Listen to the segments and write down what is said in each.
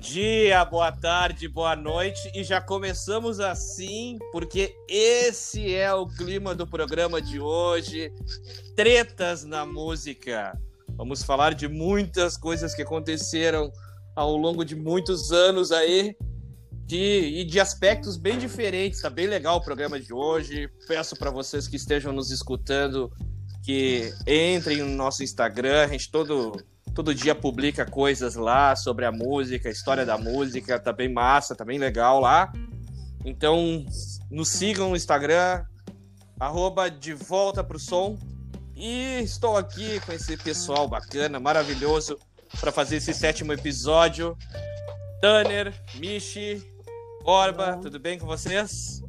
Dia, boa tarde, boa noite e já começamos assim porque esse é o clima do programa de hoje. Tretas na música. Vamos falar de muitas coisas que aconteceram ao longo de muitos anos aí de, e de aspectos bem diferentes. Tá bem legal o programa de hoje. Peço para vocês que estejam nos escutando que entrem no nosso Instagram. A gente todo todo dia publica coisas lá sobre a música, a história da música, tá bem massa, tá bem legal lá. Então, nos sigam no Instagram, arroba de volta pro som. E estou aqui com esse pessoal bacana, maravilhoso, para fazer esse sétimo episódio. Tanner, Michi, Borba, tudo bem com vocês?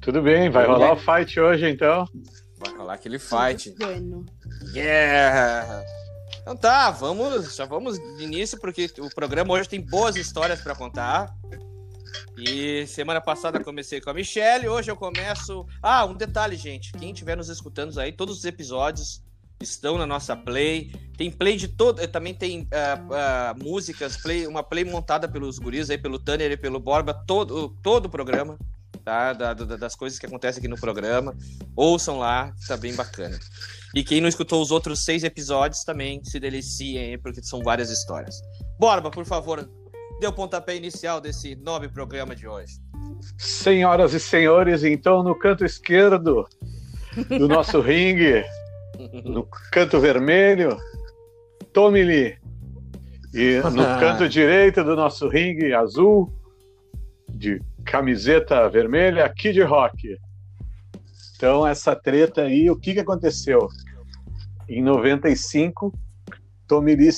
Tudo bem, vai rolar o fight hoje então. Vai rolar aquele fight. Yeah! Então tá, vamos, já vamos de início, porque o programa hoje tem boas histórias para contar. E semana passada comecei com a Michelle, hoje eu começo. Ah, um detalhe, gente. Quem estiver nos escutando aí, todos os episódios estão na nossa play. Tem play de todo. Também tem uh, uh, músicas, play, uma play montada pelos guris aí, pelo Tanner e pelo Borba, todo, todo o programa. Tá? Da, da, das coisas que acontecem aqui no programa. Ouçam lá, tá bem bacana. E quem não escutou os outros seis episódios também se deliciem, porque são várias histórias. Borba, por favor, dê o pontapé inicial desse nobre programa de hoje. Senhoras e senhores, então no canto esquerdo do nosso ringue, no canto vermelho, Tommy Lee. E no canto direito do nosso ringue azul, de camiseta vermelha, Kid Rock. Então, essa treta aí, o que, que aconteceu? Em 95, Tommy Lee,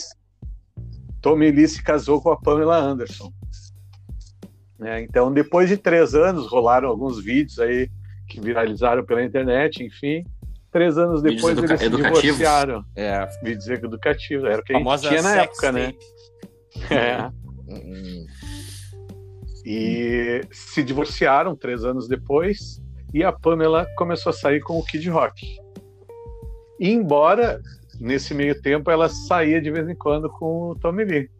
Tommy Lee se casou com a Pamela Anderson. É, então, depois de três anos, rolaram alguns vídeos aí que viralizaram pela internet, enfim. Três anos depois eles se divorciaram. É. Vídeos educativos, era o que a, a gente tinha na época, né? tape. né? É. Hum. E se divorciaram três anos depois e a Pamela começou a sair com o Kid Rock. E embora nesse meio tempo ela saía de vez em quando com o Tommy Lee.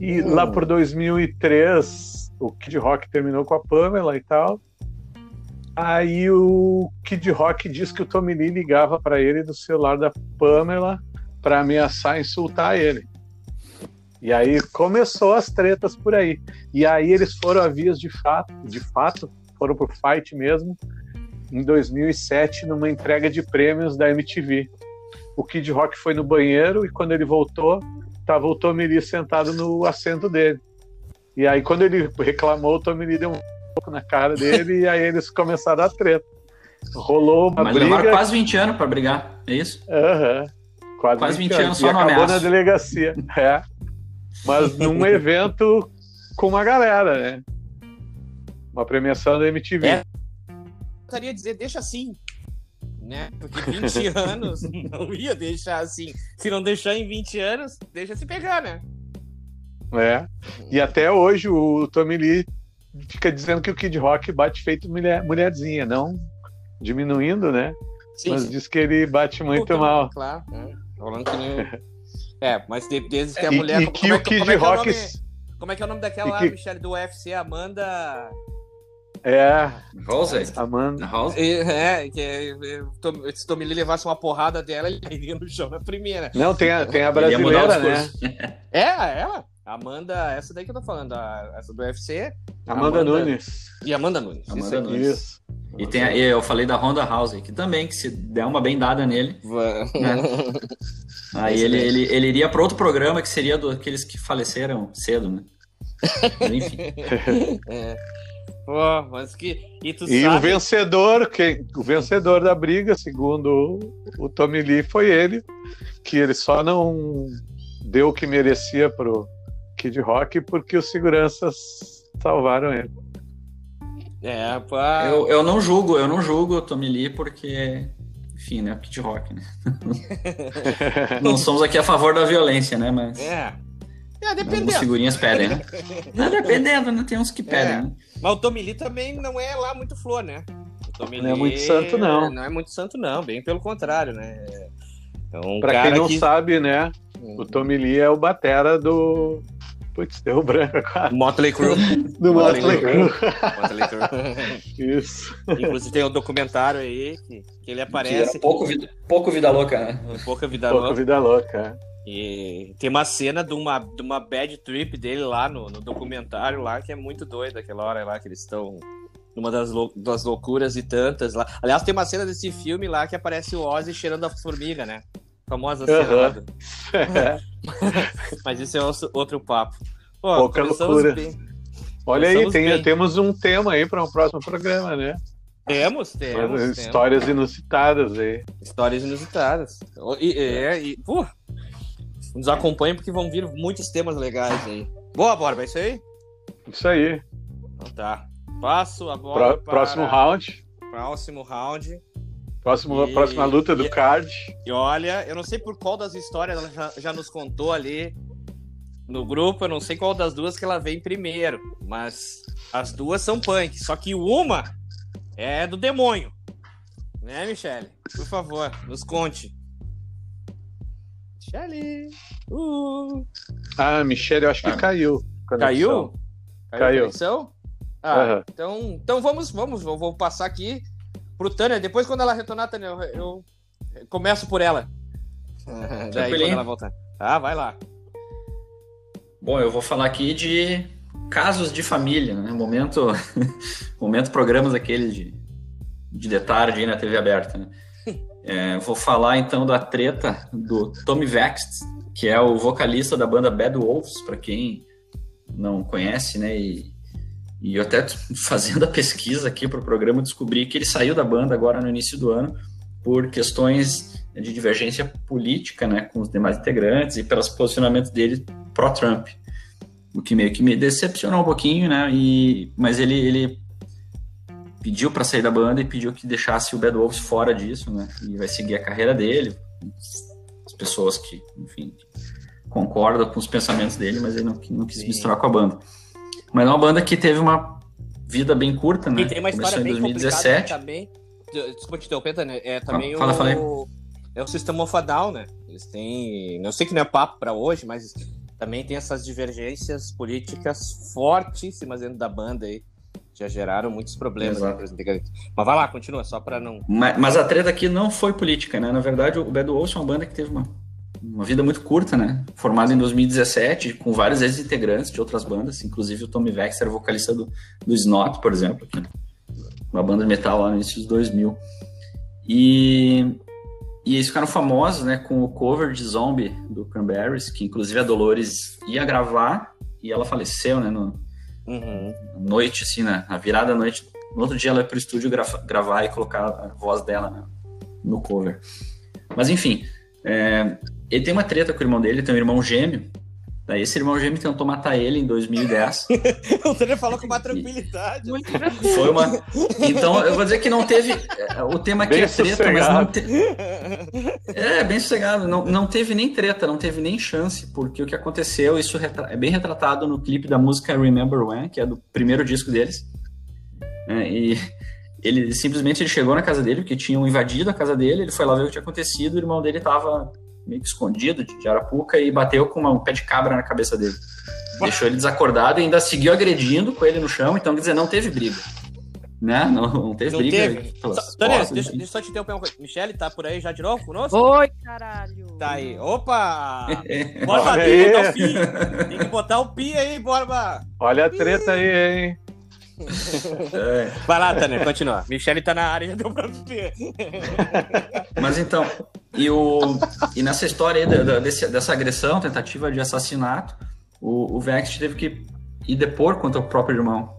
E hum. lá por 2003 o Kid Rock terminou com a Pamela e tal. Aí o Kid Rock diz que o Tommy Lee ligava para ele do celular da Pamela para ameaçar insultar ele. E aí começou as tretas por aí. E aí eles foram a vias de fato, de fato, foram pro fight mesmo, em 2007, numa entrega de prêmios da MTV. O Kid Rock foi no banheiro e quando ele voltou, tava o Tommy Lee sentado no assento dele. E aí, quando ele reclamou, o Tommy Lee deu um pouco na cara dele e aí eles começaram a treta. Rolou uma Mas briga. levaram quase 20 anos para brigar, é isso? Aham. Uhum. Quase, quase 20, 20 anos, só e acabou na delegacia. É. Mas num evento com uma galera, né? Uma premiação da MTV. É. Eu queria dizer, deixa assim. Né? Porque 20 anos não ia deixar assim. Se não deixar em 20 anos, deixa se pegar, né? É. E até hoje o Tommy Lee fica dizendo que o Kid Rock bate feito mulher, mulherzinha, não diminuindo, né? Sim, mas sim. diz que ele bate muito Puta, mal. Claro, é. Falando que nem... É, mas desde que a e, mulher. E que o Kid como é, Rock. É como é que é o nome daquela que... Michelle, do UFC, Amanda. É. Rose? Amanda. Rose? É, que é, se Tommy Lee levasse uma porrada dela, ele iria no chão na primeira. Não, tem a, tem a brasileira, né? É, ela. Amanda, essa daí que eu tô falando, a, essa do UFC. Amanda, Amanda Nunes. E Amanda Nunes. Amanda isso Nunes. Isso. E tem a, eu falei da Honda House, que também, que se der uma bendada nele. Né? Aí ele, ele, ele iria para outro programa que seria do, aqueles que faleceram cedo, né? Mas, enfim. é. Pô, mas que. E, tu e sabe... o vencedor, quem, o vencedor da briga, segundo o, o Tommy Lee, foi ele, que ele só não deu o que merecia pro Kid Rock porque os seguranças salvaram ele. É, pá. Eu, eu não julgo, eu não julgo o Tommy Lee porque, enfim, né? Kid Rock, né? não somos aqui a favor da violência, né? Mas. É. É, dependendo. As figurinhas pedem, né? Não, dependendo, né? Tem uns que pedem, é. né? Mas o Tommy Lee também não é lá muito flor, né? O Tommy não Lee é muito santo, não. Não é muito santo, não. Bem pelo contrário, né? É um pra quem não que... sabe, né? O hum. Tommy Lee é o batera do. Putz, deu branco agora. Motley Crue. do Motley, Crue. Motley Crue. Isso. Inclusive tem um documentário aí que, que ele aparece. Que pouco, vida, pouco vida louca, né? Pouca vida pouco louca. vida louca. E tem uma cena de uma, de uma bad trip dele lá no, no documentário lá que é muito doida aquela hora lá que eles estão numa das, lou das loucuras e tantas lá. Aliás, tem uma cena desse filme lá que aparece o Ozzy cheirando a formiga, né? famosa cena. Mas isso é outro papo. Pô, Pouca loucura. Bem. Olha aí, tem, temos um tema aí para um próximo programa, né? Temos, temos. Histórias inusitadas aí. Histórias inusitadas. E, e, e pô, nos acompanhem porque vão vir muitos temas legais aí. Boa, Borba, é isso aí? Isso aí. Então tá. Passo agora. Pro, próximo round. Próximo round. Próximo, e, próxima luta do e, card. E olha, eu não sei por qual das histórias ela já, já nos contou ali no grupo, eu não sei qual das duas que ela vem primeiro, mas as duas são punk. Só que uma é do demônio. Né, Michele? Por favor, nos conte. Michele! Uh. Ah, Michele, eu acho que ah. caiu. Caiu? Caiu. caiu. Ah, uhum. então, então vamos, vamos, vou, vou passar aqui pro Tânia. Depois, quando ela retornar, Tânia, eu, eu começo por ela. Daí, quando ela voltar. Ah, vai lá. Bom, eu vou falar aqui de casos de família, né? Momento, momento programas aqueles de, de de tarde aí na TV aberta, né? É, vou falar então da treta do Tommy Vext, que é o vocalista da banda Bad Wolves, para quem não conhece, né? E e eu até fazendo a pesquisa aqui para o programa descobri que ele saiu da banda agora no início do ano por questões de divergência política, né, com os demais integrantes e pelos posicionamentos dele pró-Trump, o que meio que me decepcionou um pouquinho, né? E mas ele ele pediu para sair da banda e pediu que deixasse o Bad Wolves fora disso, né? E vai seguir a carreira dele, as pessoas que, enfim, concordam com os pensamentos dele, mas ele não, não quis misturar com a banda. Mas é uma banda que teve uma vida bem curta, né? E tem uma história Começou bem em 2017. também. Desculpa te interromper, né? É também fala, o, fala é o System of Down, né? Eles têm, não sei que não é papo para hoje, mas também tem essas divergências políticas fortíssimas dentro da banda aí. Já geraram muitos problemas né, Mas vai lá, continua, só para não. Mas, mas, a treta aqui não foi política, né? Na verdade, o Bad Wolves é uma banda que teve uma uma vida muito curta, né? Formado em 2017, com vários ex-integrantes de outras bandas, inclusive o Tommy Vex era vocalista do, do Snot, por exemplo, que, uma banda de metal lá no início dos 2000. E, e eles ficaram famosos, né, com o cover de Zombie do Cranberries, que inclusive a Dolores ia gravar e ela faleceu, né, no, uhum. noite, assim, né, na virada da noite. No outro dia ela ia pro estúdio grava, gravar e colocar a voz dela né, no cover. Mas enfim, é, ele tem uma treta com o irmão dele, tem um irmão gêmeo. Daí esse irmão gêmeo tentou matar ele em 2010. o Tânia falou com uma tranquilidade. Muito Foi uma. Então, eu vou dizer que não teve. É, o tema aqui bem é treta, sossegado. mas não teve. É, bem sossegado. Não, não teve nem treta, não teve nem chance, porque o que aconteceu, isso é bem retratado no clipe da música Remember When, que é do primeiro disco deles. É, e ele simplesmente ele chegou na casa dele, porque tinham invadido a casa dele, ele foi lá ver o que tinha acontecido, o irmão dele estava meio que escondido de arapuca e bateu com uma, um pé de cabra na cabeça dele. Deixou ele desacordado e ainda seguiu agredindo com ele no chão, então quer dizer, não teve briga. Né? Não, não teve não briga. Teve. Tânia, deixa, deixa eu só te interromper uma coisa. Michele, tá por aí já de novo conosco? Oi, caralho. Tá aí. Opa! Borba, tem que botar o pi. Tem que botar o pi aí, Borba. Olha a treta aí, hein? É. Vai lá, Tânia, continua. Michele tá na área, já deu pra ver. Mas então, e, o, e nessa história aí da, desse, dessa agressão, tentativa de assassinato, o, o Vex teve que ir depor contra o próprio irmão.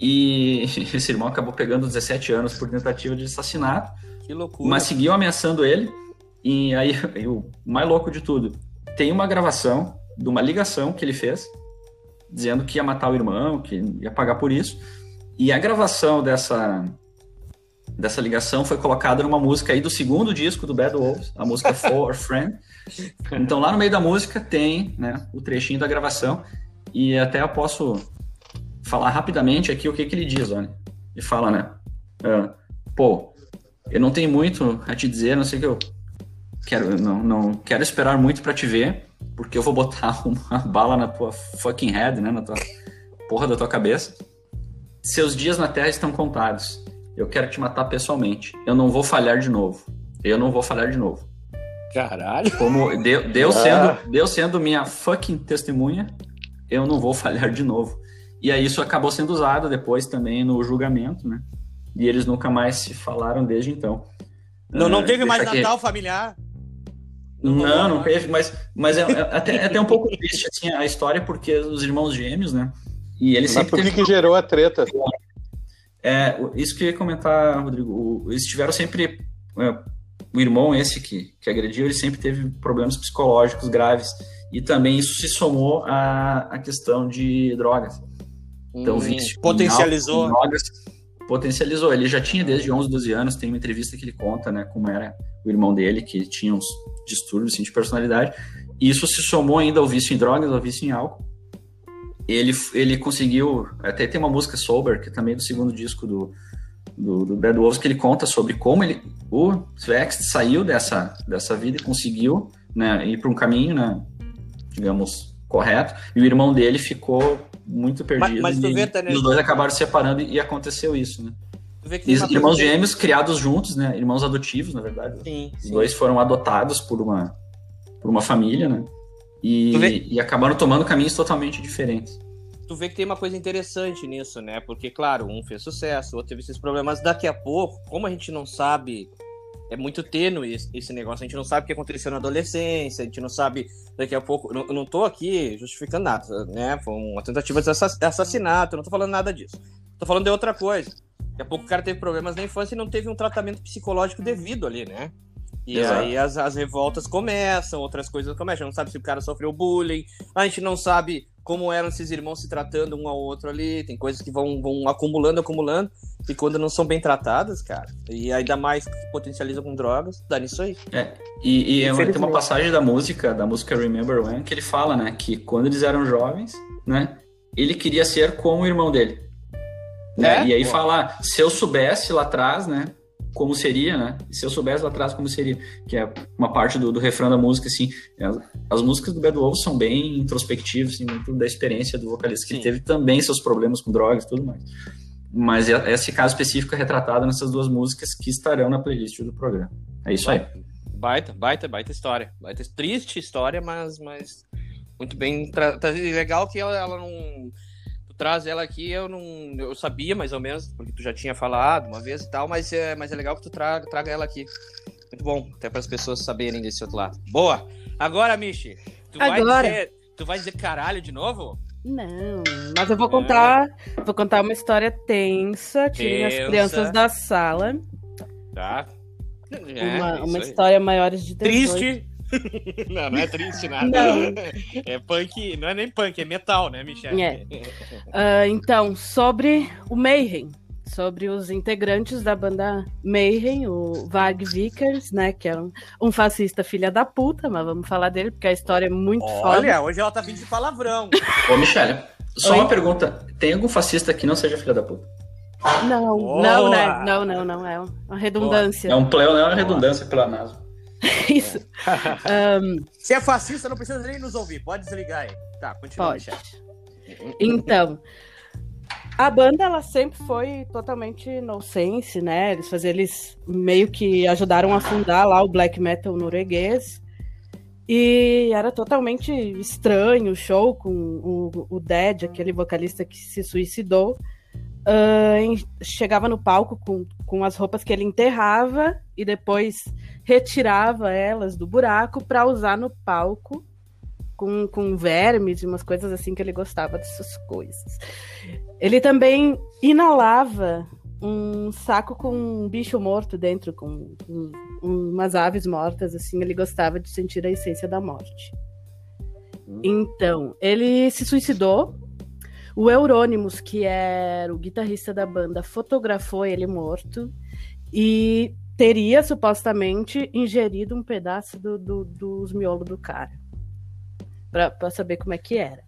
E esse irmão acabou pegando 17 anos por tentativa de assassinato. Que loucura. Mas seguiu ameaçando ele. E aí, o mais louco de tudo, tem uma gravação de uma ligação que ele fez dizendo que ia matar o irmão, que ia pagar por isso. E a gravação dessa dessa ligação foi colocada numa música aí do segundo disco do Bad Wolves, a música For a Friend. Então lá no meio da música tem, né, o trechinho da gravação e até eu posso falar rapidamente aqui o que que ele diz, olha. Ele fala, né, uh, pô, eu não tenho muito a te dizer, não sei o que eu quero, não, não quero esperar muito para te ver, porque eu vou botar uma bala na tua fucking head, né? Na tua porra da tua cabeça. Seus dias na Terra estão contados. Eu quero te matar pessoalmente. Eu não vou falhar de novo. Eu não vou falhar de novo. Caralho. Como Deus, ah. sendo, Deus sendo minha fucking testemunha, eu não vou falhar de novo. E aí isso acabou sendo usado depois também no julgamento, né? E eles nunca mais se falaram desde então. Não, não uh, teve mais Natal familiar? Não, não, não teve, mas, mas é, é, até, é até um pouco triste assim, a história, porque os irmãos gêmeos, né? E eles mas por que, que gerou a treta? É, isso que eu ia comentar, Rodrigo. Eles tiveram sempre. É, o irmão esse que, que agrediu, ele sempre teve problemas psicológicos graves. E também isso se somou à, à questão de drogas. Então, hum, vício potencializou. Drogas, potencializou. Ele já tinha desde 11, 12 anos. Tem uma entrevista que ele conta, né, como era o irmão dele, que tinha uns distúrbios assim, de personalidade. E isso se somou ainda ao vício em drogas, ao vício em álcool. Ele, ele conseguiu. Até tem uma música Sober, que é também do segundo disco do, do, do Bad Wolves, que ele conta sobre como ele, o Svext saiu dessa, dessa vida e conseguiu né, ir para um caminho, né, digamos, correto. E o irmão dele ficou muito perdido. Mas, mas tu vê, e, e os dois acabaram se separando e aconteceu isso, né? irmãos gêmeos criados juntos, né? Irmãos adotivos, na verdade. Sim, Os sim. dois foram adotados por uma, por uma família, né? E, e acabaram tomando caminhos totalmente diferentes. Tu vê que tem uma coisa interessante nisso, né? Porque, claro, um fez sucesso, o outro teve esses problemas. Daqui a pouco, como a gente não sabe é muito tênue esse negócio. A gente não sabe o que aconteceu na adolescência, a gente não sabe daqui a pouco. Eu não tô aqui justificando nada, né? Foi uma tentativa de assassinato, não tô falando nada disso. Tô falando de outra coisa. Daqui a pouco o cara teve problemas na infância e não teve um tratamento psicológico devido ali, né? E Exato. aí as, as revoltas começam, outras coisas começam. A gente não sabe se o cara sofreu bullying, a gente não sabe como eram esses irmãos se tratando um ao outro ali. Tem coisas que vão, vão acumulando, acumulando. E quando não são bem tratadas, cara, e ainda mais que potencializam com drogas, dá nisso aí. É, e, e é tem uma passagem da música, da música Remember When, que ele fala, né, que quando eles eram jovens, né, ele queria ser como o irmão dele. Né? É? E aí Pô. fala, se eu soubesse lá atrás, né, como seria, né? Se eu soubesse lá atrás como seria, que é uma parte do, do refrão da música, assim. As, as músicas do Bad Wolves são bem introspectivas, assim, muito da experiência do vocalista, que Sim. teve também seus problemas com drogas e tudo mais. Mas é, esse caso específico é retratado nessas duas músicas que estarão na playlist do programa. É isso aí. Baita, baita, baita história. Baita, triste história, mas, mas muito bem. Tra... Legal que ela, ela não traz ela aqui, eu não. Eu sabia mais ou menos, porque tu já tinha falado uma vez e tal, mas é, mas é legal que tu traga, traga ela aqui. Muito bom, até para as pessoas saberem desse outro lado. Boa! Agora, Michi, tu Agora. vai dizer. Tu vai dizer caralho de novo? Não, mas eu vou contar. Vou contar uma história tensa. Tirem as crianças da sala. Tá. É, uma, uma história maiores de 18. Triste, não, não é triste nada. Não. É punk, não é nem punk, é metal, né, Michelle? É. Uh, então, sobre o Mayhem, sobre os integrantes da banda Mayhem, o Varg Vickers, né, que é um, um, fascista filha da puta, mas vamos falar dele porque a história é muito Olha, foda. Olha, hoje ela tá vindo de palavrão. Ô, Michelle, só Oi? uma pergunta. Tem algum fascista que não seja filha da puta? Não, Boa. não, né? Não, não, não. É uma redundância. Boa. É um pleo, não é uma redundância pela NASA. Isso. um... Se é fascista, não precisa nem nos ouvir. Pode desligar aí. Tá, continua. Pode. Então, a banda ela sempre foi totalmente inocente, né? Eles faziam, eles meio que ajudaram a fundar lá o black metal norueguês. E era totalmente estranho o show com o, o Dead, aquele vocalista que se suicidou. Uh, chegava no palco com, com as roupas que ele enterrava e depois retirava elas do buraco para usar no palco com, com vermes e umas coisas assim que ele gostava dessas coisas. Ele também inalava um saco com um bicho morto dentro, com um, umas aves mortas, assim, ele gostava de sentir a essência da morte. Então, ele se suicidou. O Eurônimos, que era o guitarrista da banda, fotografou ele morto e teria supostamente ingerido um pedaço do, do, dos miolos do cara. Pra, pra saber como é que era.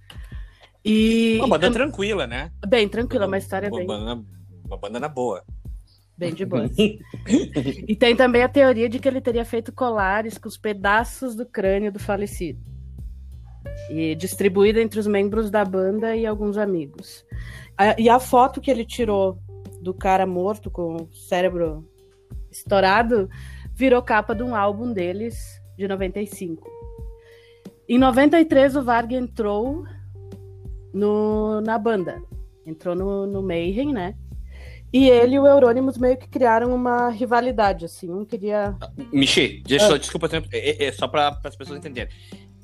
E, uma banda tranquila, né? Bem tranquila, uma história uma bem. Banda, uma banda na boa. Bem de boa. e tem também a teoria de que ele teria feito colares com os pedaços do crânio do falecido. E distribuído entre os membros da banda e alguns amigos. E a foto que ele tirou do cara morto com o cérebro estourado virou capa de um álbum deles de 95. Em 93 o Varg entrou no, na banda. Entrou no, no Mayhem, né? E ele e o Euronymous meio que criaram uma rivalidade, assim. Um queria. Michi, deixa, ah. desculpa, é, é, só para as pessoas entenderem.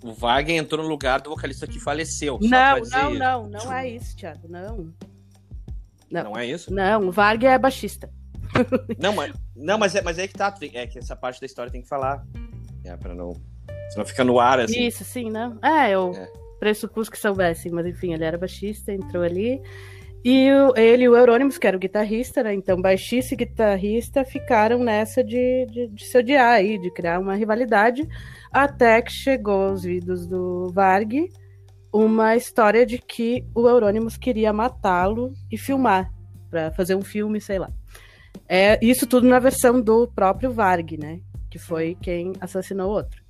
O Wagner entrou no lugar do vocalista que faleceu. Não, não, não, não é isso, Thiago. Não. Não, não é isso? Não, o Varg é baixista. Não, mas, não, mas, é, mas é que tá. É que essa parte da história tem que falar. É, pra não. Senão fica no ar, assim. Isso, sim, não. É, eu é. pressupus que soubesse, mas enfim, ele era baixista, entrou ali. E o, ele e o Eurônimos, que era o guitarrista, né? Então, baixista e guitarrista ficaram nessa de, de, de, se odiar aí, de criar uma rivalidade, até que chegou aos vidros do Varg uma história de que o Eurônimos queria matá-lo e filmar, para fazer um filme, sei lá. É, isso tudo na versão do próprio Varg, né? Que foi quem assassinou o outro.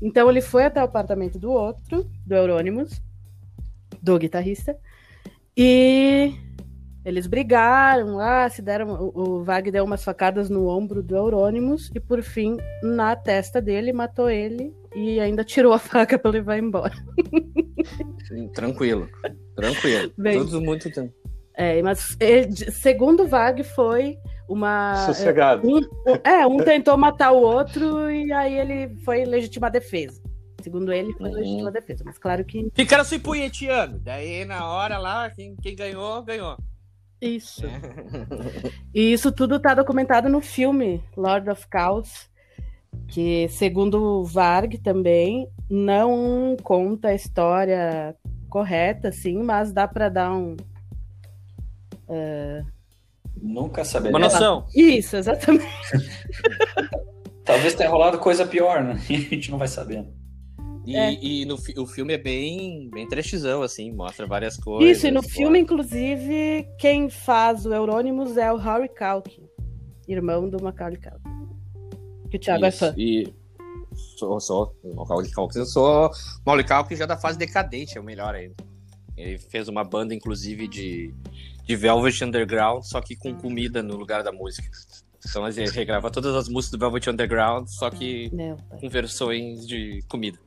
Então ele foi até o apartamento do outro, do Eurônimos, do guitarrista, e eles brigaram lá, se deram. O, o Vag deu umas facadas no ombro do Eurônimos e, por fim, na testa dele, matou ele e ainda tirou a faca para levar embora. Sim, tranquilo, tranquilo. Bem, Tudo muito tempo. É, mas ele, segundo o Vag foi uma. Sossegado. Um, é, um tentou matar o outro e aí ele foi legítima defesa. Segundo ele, foi uhum. legítima defesa. Mas claro que. Ficaram se punheteando. Daí, na hora lá, quem, quem ganhou, ganhou. Isso. É. e isso tudo está documentado no filme Lord of Chaos, que, segundo o Varg também, não conta a história correta, assim, mas dá para dar um. Uh... Nunca saberemos. Uma noção. Isso, exatamente. Talvez tenha rolado coisa pior, né? E a gente não vai saber. E, é. e no, o filme é bem, bem trashzão, assim, mostra várias coisas. Isso, e no filme, inclusive, quem faz o Euronymous é o Harry Calkin, irmão do Macaulay Culkin. Que o Thiago Isso, é fã. E sou, sou, Macaulay Culkin, eu sou Macaulay Culkin já da fase decadente, é o melhor ainda. Ele fez uma banda, inclusive, de, de Velvet Underground, só que com comida no lugar da música. Então ele regrava todas as músicas do Velvet Underground, só que com versões de comida.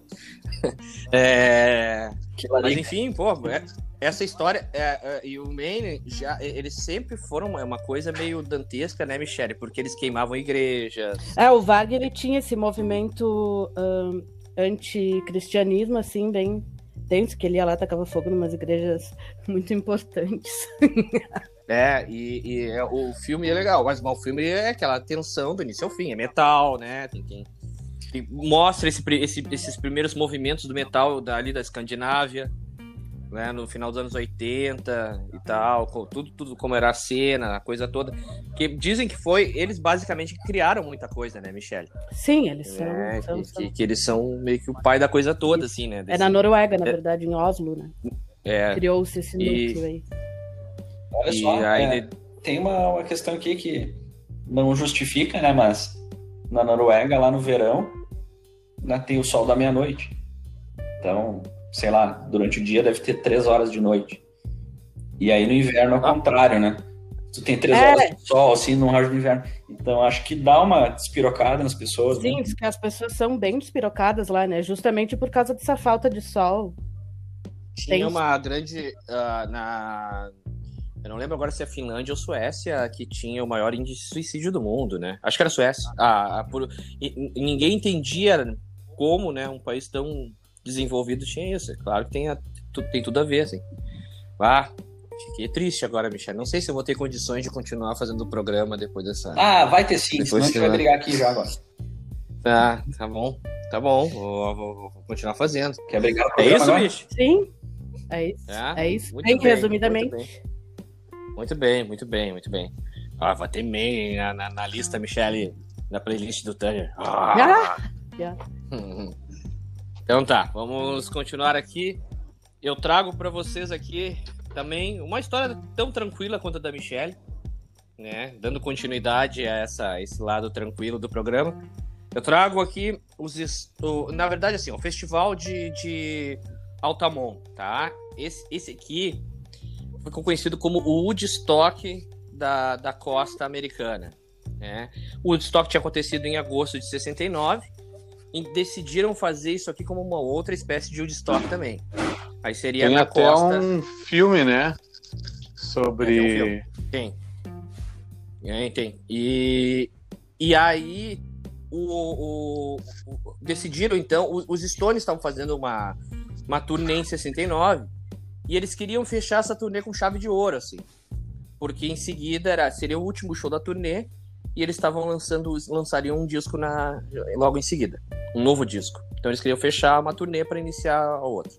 é... Mas enfim, pô, é, essa história é, é, e o Maine já eles sempre foram uma coisa meio dantesca, né, Michelle? Porque eles queimavam igrejas. É, o Wagner tinha esse movimento um, anti-cristianismo assim bem denso, que ele ia lá tacava fogo em umas igrejas muito importantes. É, e, e é, o filme é legal, mas o filme é aquela tensão do início ao fim, é metal, né? Tem mostra esse, esse, esses primeiros movimentos do metal dali da Escandinávia, né, no final dos anos 80 e tal, com tudo, tudo como era a cena, a coisa toda. Que dizem que foi, eles basicamente criaram muita coisa, né, Michelle? Sim, eles são. É, são, que, são. Que, que, eles são meio que o pai da coisa toda, assim, né? Desse... É na Noruega, na é. verdade, em Oslo, né? É. Criou-se esse núcleo e... aí. Olha só, aí, é, tem uma, uma questão aqui que não justifica, né? Mas na Noruega, lá no verão, né, tem o sol da meia-noite. Então, sei lá, durante o dia deve ter três horas de noite. E aí no inverno é o contrário, né? Tu tem três é. horas de sol, assim, no rádio do inverno. Então, acho que dá uma despirocada nas pessoas. Sim, né? que as pessoas são bem despirocadas lá, né? Justamente por causa dessa falta de sol. Tinha tem... uma grande. Uh, na eu não lembro agora se é Finlândia ou Suécia que tinha o maior índice de suicídio do mundo, né? Acho que era Suécia. Ah, por... e, ninguém entendia como, né, um país tão desenvolvido tinha isso. É claro que tem, a... tem tudo a ver, assim. Ah, fiquei triste agora, Michel. Não sei se eu vou ter condições de continuar fazendo o programa depois dessa. Ah, vai ter sim, depois senão a gente vai brigar aqui já agora. Tá, tá bom. Tá bom, vou, vou, vou continuar fazendo. Quer brigar É isso, bicho? Sim. É isso. É, é isso. Bem, bem, resumidamente. Muito bem, muito bem, muito bem. Ah, vai ter meio na, na, na, lista, Michele, na playlist do Tanner. Ah! Yeah. Então tá, vamos continuar aqui. Eu trago para vocês aqui também uma história tão tranquila quanto a da Michelle. né, dando continuidade a essa, esse lado tranquilo do programa, eu trago aqui os. O, na verdade, assim, o festival de, de Altamont, tá? Esse, esse aqui ficou conhecido como o Woodstock da, da costa americana. Né? O Woodstock tinha acontecido em agosto de 69 e decidiram fazer isso aqui como uma outra espécie de Woodstock também. Aí seria Tem até costa. um filme, né? Sobre. Tem, tem. tem. E, e aí o, o, o, decidiram, então, os Stones estavam fazendo uma, uma turnê em 69 e eles queriam fechar essa turnê com chave de ouro, assim. Porque em seguida era, seria o último show da turnê e eles estavam lançando, lançariam um disco na, logo em seguida, um novo disco. Então eles queriam fechar uma turnê para iniciar a outra.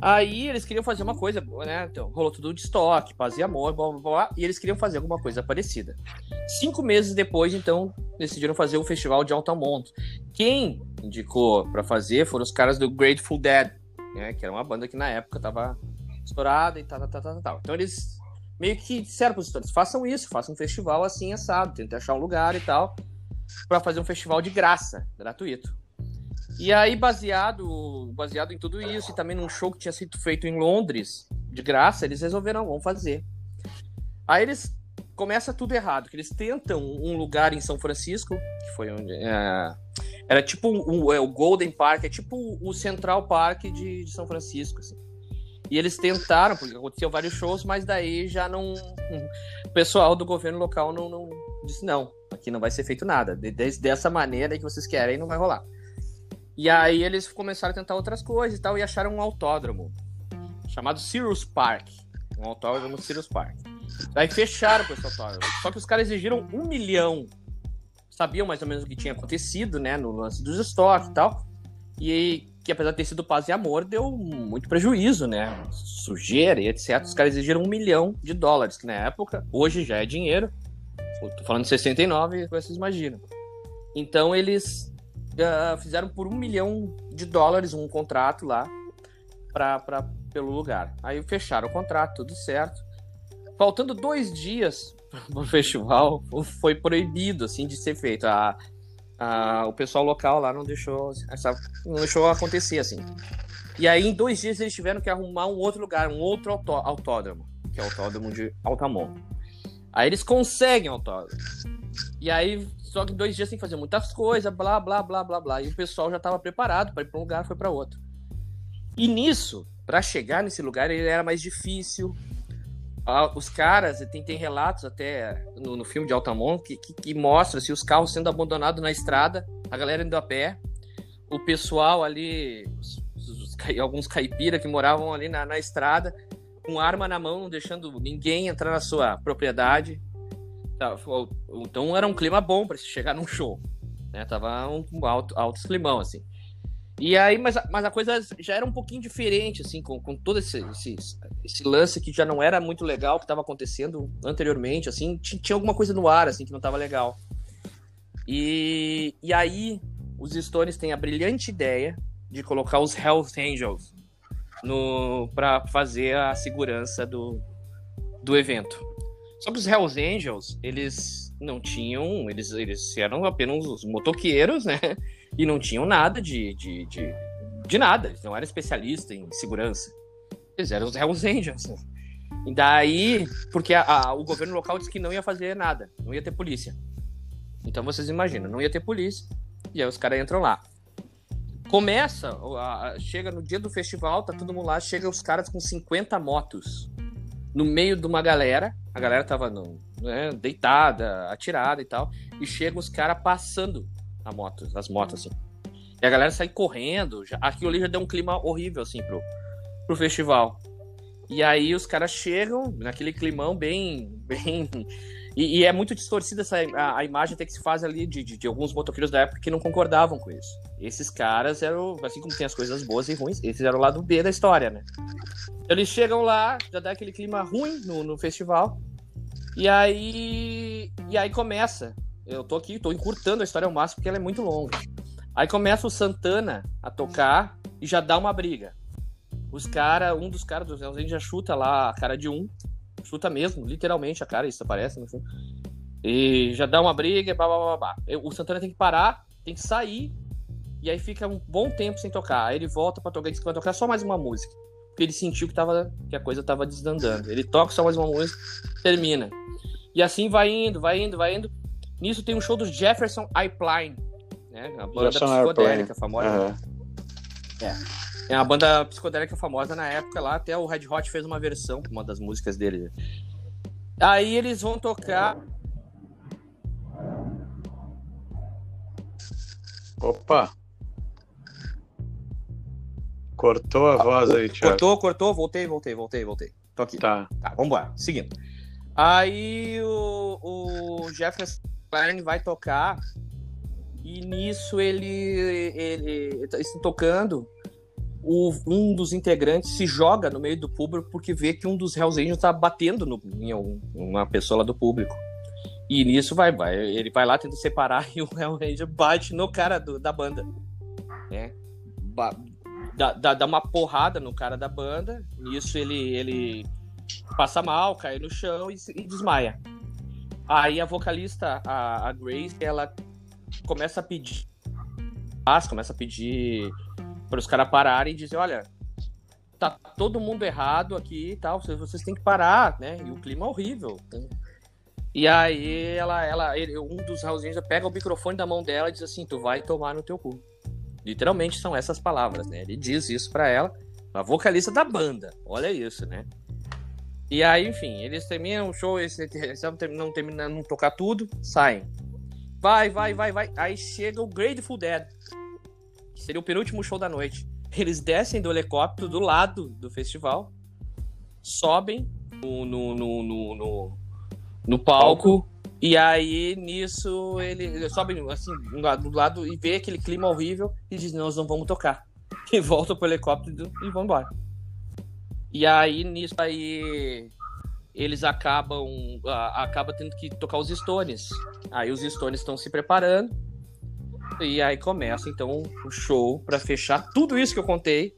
Aí eles queriam fazer uma coisa, né? Então, rolou tudo de estoque, paz e amor, blá, blá, blá, e eles queriam fazer alguma coisa parecida. Cinco meses depois, então, decidiram fazer o festival de Altamont. Quem indicou para fazer foram os caras do Grateful Dead, né? Que era uma banda que na época tava estourada e tal, tal, tal, tal. Então eles meio que disseram para os estudantes, façam isso, façam um festival assim, assado, tentem achar um lugar e tal, para fazer um festival de graça, gratuito. E aí, baseado, baseado em tudo isso, e também num show que tinha sido feito em Londres, de graça, eles resolveram, vamos fazer. Aí eles começa tudo errado, que eles tentam um lugar em São Francisco, que foi onde. É, era tipo um, é, o Golden Park, é tipo o Central Park de, de São Francisco. Assim. E eles tentaram, porque aconteciam vários shows, mas daí já não. O pessoal do governo local não, não disse: não, aqui não vai ser feito nada. dessa maneira que vocês querem, não vai rolar. E aí eles começaram a tentar outras coisas e tal, e acharam um autódromo chamado Sirius Park. Um autódromo Sirius Park. Aí fecharam com esse autódromo. Só que os caras exigiram um milhão. Sabiam mais ou menos o que tinha acontecido, né? No lance dos estoques e tal. E que apesar de ter sido paz e amor, deu muito prejuízo, né? Sujeira e etc. Os caras exigiram um milhão de dólares, que na época, hoje já é dinheiro. tô falando de 69, vocês imaginam. Então eles uh, fizeram por um milhão de dólares um contrato lá pra, pra, pelo lugar. Aí fecharam o contrato, tudo certo. Faltando dois dias pro festival, foi proibido assim de ser feito. A, a, o pessoal local lá não deixou, essa, não deixou acontecer assim. E aí, em dois dias, eles tiveram que arrumar um outro lugar, um outro autó autódromo, que é o autódromo de Altamont. Aí eles conseguem autódromo. E aí só que em dois dias tem que fazer muitas coisas, blá, blá, blá, blá, blá. E o pessoal já estava preparado para ir para um lugar, foi para outro. E nisso, para chegar nesse lugar, ele era mais difícil. Ah, os caras, tem, tem relatos até no, no filme de Altamont que, que, que mostra assim, os carros sendo abandonados na estrada, a galera indo a pé, o pessoal ali, os, os, alguns caipira que moravam ali na, na estrada, com arma na mão, não deixando ninguém entrar na sua propriedade. Tá, então era um clima bom para se chegar num show. Né? Tava um alto, alto climão, assim. E aí, mas, mas a coisa já era um pouquinho diferente, assim, com, com todo esse, esse, esse lance que já não era muito legal que estava acontecendo anteriormente, assim, tinha, tinha alguma coisa no ar, assim, que não estava legal. E, e aí, os Stones têm a brilhante ideia de colocar os Hells Angels no para fazer a segurança do, do evento. Só que os Hells Angels, eles não tinham. Eles, eles eram apenas os motoqueiros, né? E não tinham nada de, de, de, de nada. Eles não eram especialistas em segurança. Eles eram os Hells Angels. E daí, porque a, a, o governo local disse que não ia fazer nada, não ia ter polícia. Então vocês imaginam, não ia ter polícia. E aí os caras entram lá. Começa, chega no dia do festival, tá todo mundo lá, chega os caras com 50 motos no meio de uma galera. A galera tava no, né, deitada, atirada e tal. E chegam os caras passando a moto, as motos, assim. E a galera sai correndo. Já, aquilo ali já deu um clima horrível, assim, pro, pro festival. E aí os caras chegam naquele climão bem. bem e, e, é muito distorcida essa, a, a, imagem até que se faz ali de, de, de, alguns motoqueiros da época que não concordavam com isso. Esses caras eram, assim como tem as coisas boas e ruins, esses eram o lado B da história, né? Eles chegam lá, já dá aquele clima ruim no, no festival. E aí. E aí começa. Eu tô aqui, tô encurtando a história ao máximo porque ela é muito longa. Aí começa o Santana a tocar e já dá uma briga. Os cara, um dos caras do Zelzinho já chuta lá a cara de um chuta mesmo, literalmente a cara, isso aparece no filme. E já dá uma briga, blá, blá, blá, blá. O Santana tem que parar, tem que sair, e aí fica um bom tempo sem tocar. Aí ele volta para tocar, diz que vai tocar só mais uma música. Porque ele sentiu que, tava, que a coisa tava desandando. Ele toca só mais uma música, termina. E assim vai indo, vai indo, vai indo. Nisso tem um show do Jefferson Airplane, né? A banda Jefferson psicodélica Airplane. famosa. Uhum. É. É uma banda psicodélica famosa na época lá, até o Red Hot fez uma versão, uma das músicas dele. Aí eles vão tocar. Opa! Cortou a voz aí, Thiago. Cortou, cortou, voltei, voltei, voltei, voltei. Tô aqui. Tá. Tá, vambora, seguindo. Aí o, o Jefferson Klein vai tocar e nisso ele, ele, ele está tocando o, um dos integrantes se joga no meio do público porque vê que um dos Hells Angels tá batendo no, em uma pessoa lá do público. E nisso vai, vai. Ele vai lá, tenta separar e o Hell Ranger bate no cara do, da banda. Né? Ba dá, dá, dá, uma porrada no cara da banda. Nisso ele, ele passa mal, cai no chão e, e desmaia. Aí a vocalista, a, a Grace, ela começa a pedir. Começa a pedir para os caras pararem e dizer, olha, tá todo mundo errado aqui e tal, vocês, vocês têm que parar, né? E o clima é horrível. E aí ela, ela, ele, um dos Raulzinhos pega o microfone da mão dela e diz assim, tu vai tomar no teu cu. Literalmente são essas palavras, né? Ele diz isso para ela, a vocalista da banda. Olha isso, né? E aí, enfim, eles terminam o show, eles não terminam, não tocar tudo, saem. Vai, vai, vai, vai. Aí chega o Grateful Dead seria o penúltimo show da noite. Eles descem do helicóptero do lado do festival, sobem no, no, no, no, no palco, e aí nisso ele sobe assim do lado e vê aquele clima horrível e diz: Nós não vamos tocar. E volta pro helicóptero e vão embora. E aí nisso aí eles acabam acaba tendo que tocar os Stones. Aí os Stones estão se preparando e aí começa então o show para fechar tudo isso que eu contei.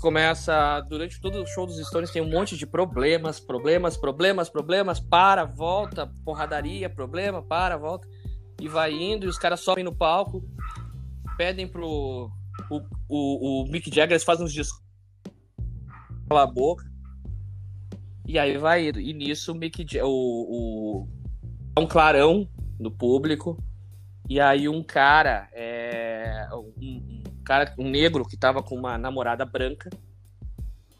Começa durante todo o show dos Stones tem um monte de problemas, problemas, problemas, problemas, para, volta, porradaria, problema, para, volta e vai indo e os caras sobem no palco, pedem pro o, o, o Mick Jagger, eles fazem uns discos pela boca. E aí vai indo. E nisso o Mick o, o um clarão no público e aí um cara, é, um, um, cara, um negro que tava com uma namorada branca,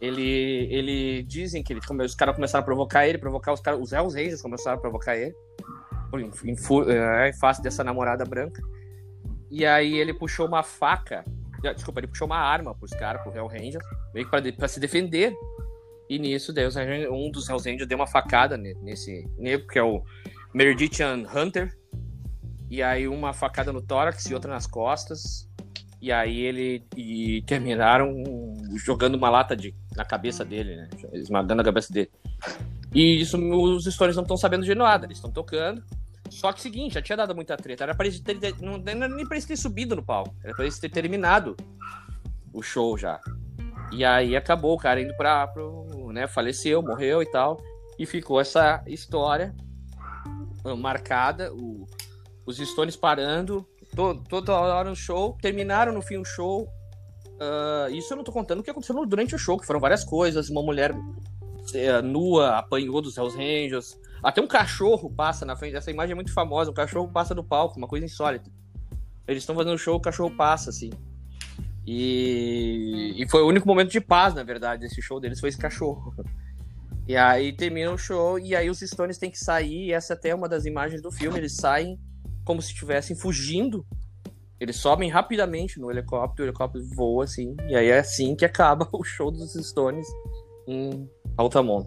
ele, ele dizem que ele, os caras começaram a provocar ele, provocar os caras, os Hells Angels começaram a provocar ele, em, em, em face dessa namorada branca. E aí ele puxou uma faca, desculpa, ele puxou uma arma pros caras, pro Hell Ranger, meio que pra, se defender. E nisso, Deus, um dos Hells Angels deu uma facada nesse negro, que é o Meredithian Hunter, e aí uma facada no tórax e outra nas costas. E aí ele e terminaram jogando uma lata de, na cabeça dele, né? Esmagando a cabeça dele. E isso os histórias não estão sabendo de nada, eles estão tocando. Só que seguinte, já tinha dado muita treta. Era ter, não, não, nem pra eles ter subido no palco. Era pra eles ter terminado o show já. E aí acabou o cara indo pra. Pro, né, faleceu, morreu e tal. E ficou essa história marcada. O, os Stones parando, to, toda hora no show, terminaram no fim o show. Uh, isso eu não tô contando o que aconteceu durante o show, que foram várias coisas. Uma mulher uh, nua apanhou dos Hells Angels. Até um cachorro passa na frente. Essa imagem é muito famosa. Um cachorro passa do palco, uma coisa insólita. Eles estão fazendo show, o cachorro passa, assim. E... e foi o único momento de paz, na verdade, desse show deles, foi esse cachorro. E aí termina o show, e aí os Stones têm que sair, essa até é uma das imagens do filme, eles saem como se estivessem fugindo. Eles sobem rapidamente no helicóptero, o helicóptero voa assim, e aí é assim que acaba o show dos Stones em Altamont.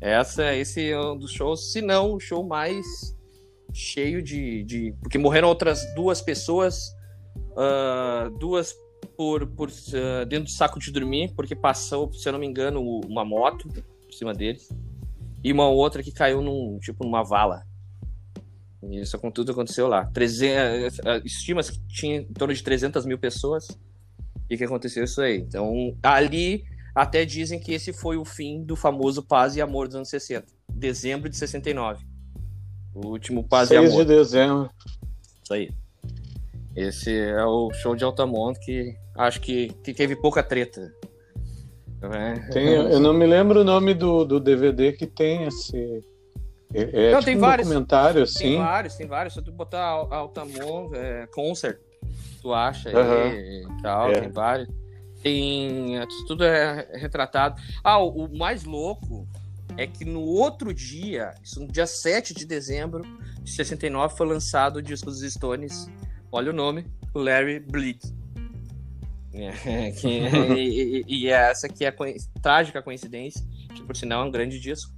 Essa, esse é um dos shows, se não o show mais cheio de, de. Porque morreram outras duas pessoas, uh, duas por, por uh, dentro do saco de dormir, porque passou, se eu não me engano, uma moto por cima deles, e uma outra que caiu num tipo numa vala. Isso com tudo aconteceu lá. 300, estima-se que tinha em torno de 300 mil pessoas. E que aconteceu isso aí. Então, ali, Até dizem que esse foi o fim do famoso Paz e Amor dos anos 60. Dezembro de 69. O último Paz 6 e Amor. 6 de dezembro. Isso aí. Esse é o show de Altamont que acho que, que teve pouca treta. É. Tem, eu não me lembro o nome do, do DVD que tem esse. É, é não, tipo tem um vários. documentário, assim. Tem vários, tem vários. Se tu botar Altamont é, Concert, tu acha uhum. aí, e tal, é. tem vários. Tem. Tudo é retratado. Ah, o, o, mais louco é que no outro dia, isso no dia 7 de dezembro de 69, foi lançado o disco dos Stones. Olha o nome, Larry Bleed. É, que, e, e, essa que é a trágica coincidência, que por sinal é um grande disco.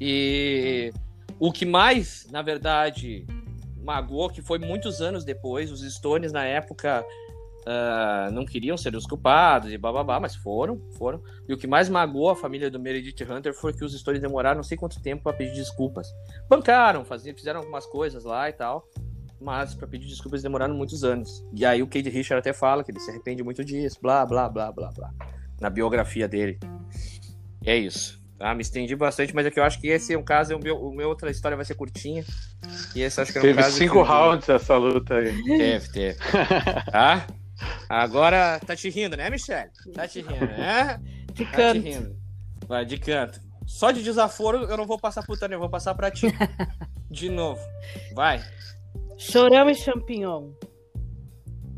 E o que mais, na verdade, magoou, que foi muitos anos depois, os Stones na época uh, não queriam ser os culpados e bababá, mas foram, foram. E o que mais magoou a família do Meredith Hunter foi que os Stones demoraram não sei quanto tempo para pedir desculpas. Bancaram, faziam, fizeram algumas coisas lá e tal mas para pedir desculpas demoraram muitos anos. E aí o Kate Richard até fala que ele se arrepende muito disso, blá, blá, blá, blá, blá, na biografia dele. É isso. Tá? Me estendi bastante, mas é que eu acho que esse é um caso, o meu, o meu outra história vai ser curtinha. E esse acho que é um Teve caso cinco que... rounds essa luta aí. Teve, teve. tá? Agora tá te rindo, né, Michelle? Tá te rindo, né? De tá canto. Te rindo. Vai, de canto. Só de desaforo eu não vou passar pro Tânia, eu vou passar pra ti. De novo. Vai. Chorão e Champignon.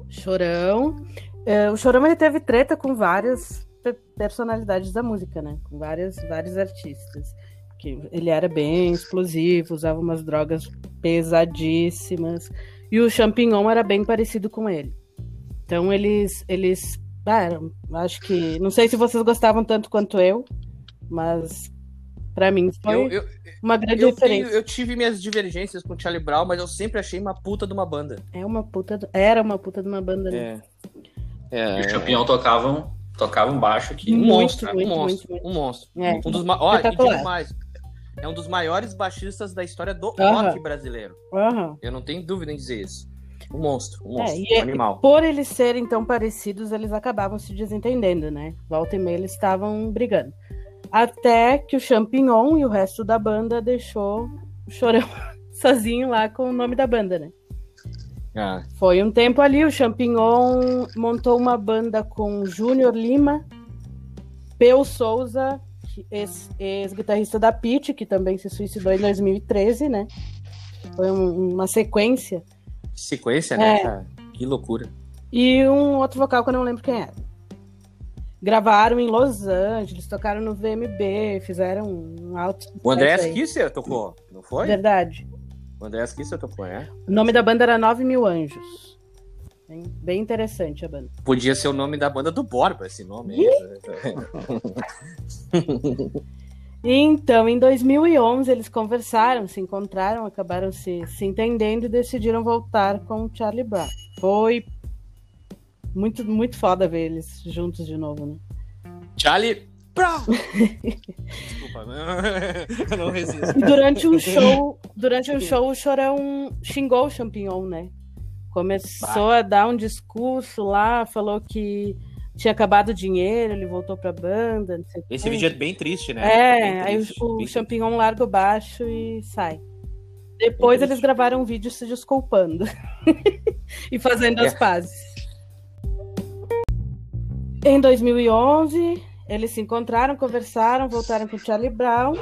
Chorão. É, o Chorão ele teve treta com várias personalidades da música, né? Com várias, vários artistas. Que ele era bem explosivo, usava umas drogas pesadíssimas. E o Champignon era bem parecido com ele. Então eles. eles ah, acho que. Não sei se vocês gostavam tanto quanto eu, mas para mim foi eu, eu, uma grande eu diferença. Tenho, eu tive minhas divergências com o Charlie Brown, mas eu sempre achei uma puta de uma banda. É uma puta, do... era uma puta de uma banda. Né? É. é. E o Champignon tocavam, tocavam baixo aqui. Um monstro, muito, um monstro, muito, um monstro. É. Um dos Olha, mais. É um dos maiores baixistas da história do rock brasileiro. Eu não tenho dúvida em dizer isso. Um monstro, um monstro, é, um animal. Por eles serem tão parecidos, eles acabavam se desentendendo, né? Volta e meia eles estavam brigando. Até que o Champignon e o resto da banda deixou o Chorão sozinho lá com o nome da banda, né? Ah. Foi um tempo ali, o Champignon montou uma banda com Júnior Lima, Peu Souza, ex-guitarrista da Pit, que também se suicidou em 2013, né? Foi um, uma sequência. Sequência, né? É. Que loucura. E um outro vocal que eu não lembro quem era gravaram em Los Angeles, tocaram no VMB, fizeram um alto. O André Kisser tocou, não foi? Verdade. O André Kisser tocou, é? O nome da banda era 9 Mil Anjos. Bem, bem interessante a banda. Podia ser o nome da banda do Borba, esse nome. então, em 2011, eles conversaram, se encontraram, acabaram se, se entendendo e decidiram voltar com o Charlie Brown. Foi muito, muito foda ver eles juntos de novo, né? Charlie Brown! Desculpa, não, eu não resisto. Durante um show, durante um show, o Chorão xingou o Champignon, né? Começou bah. a dar um discurso lá, falou que tinha acabado o dinheiro, ele voltou pra banda. Esse vídeo é bem triste, né? É, triste, aí o, o Champignon larga o baixo e sai. Depois eles gravaram um vídeo se desculpando e fazendo é. as pazes. Em 2011, eles se encontraram, conversaram, voltaram com Charlie Brown.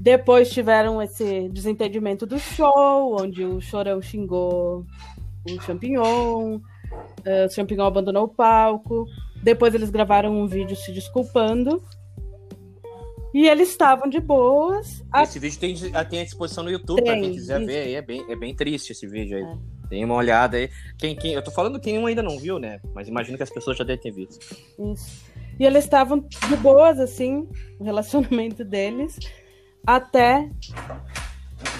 Depois tiveram esse desentendimento do show, onde o Chorão xingou o Champignon, uh, o Champignon abandonou o palco. Depois eles gravaram um vídeo se desculpando. E eles estavam de boas. Esse a... vídeo tem, tem a exposição no YouTube, para quem quiser isso. ver. É bem, é bem triste esse vídeo aí. É. Tem uma olhada aí. Quem, quem, eu tô falando quem ainda não viu, né? Mas imagino que as pessoas já devem ter visto. Isso. E eles estavam de boas, assim, o relacionamento deles, até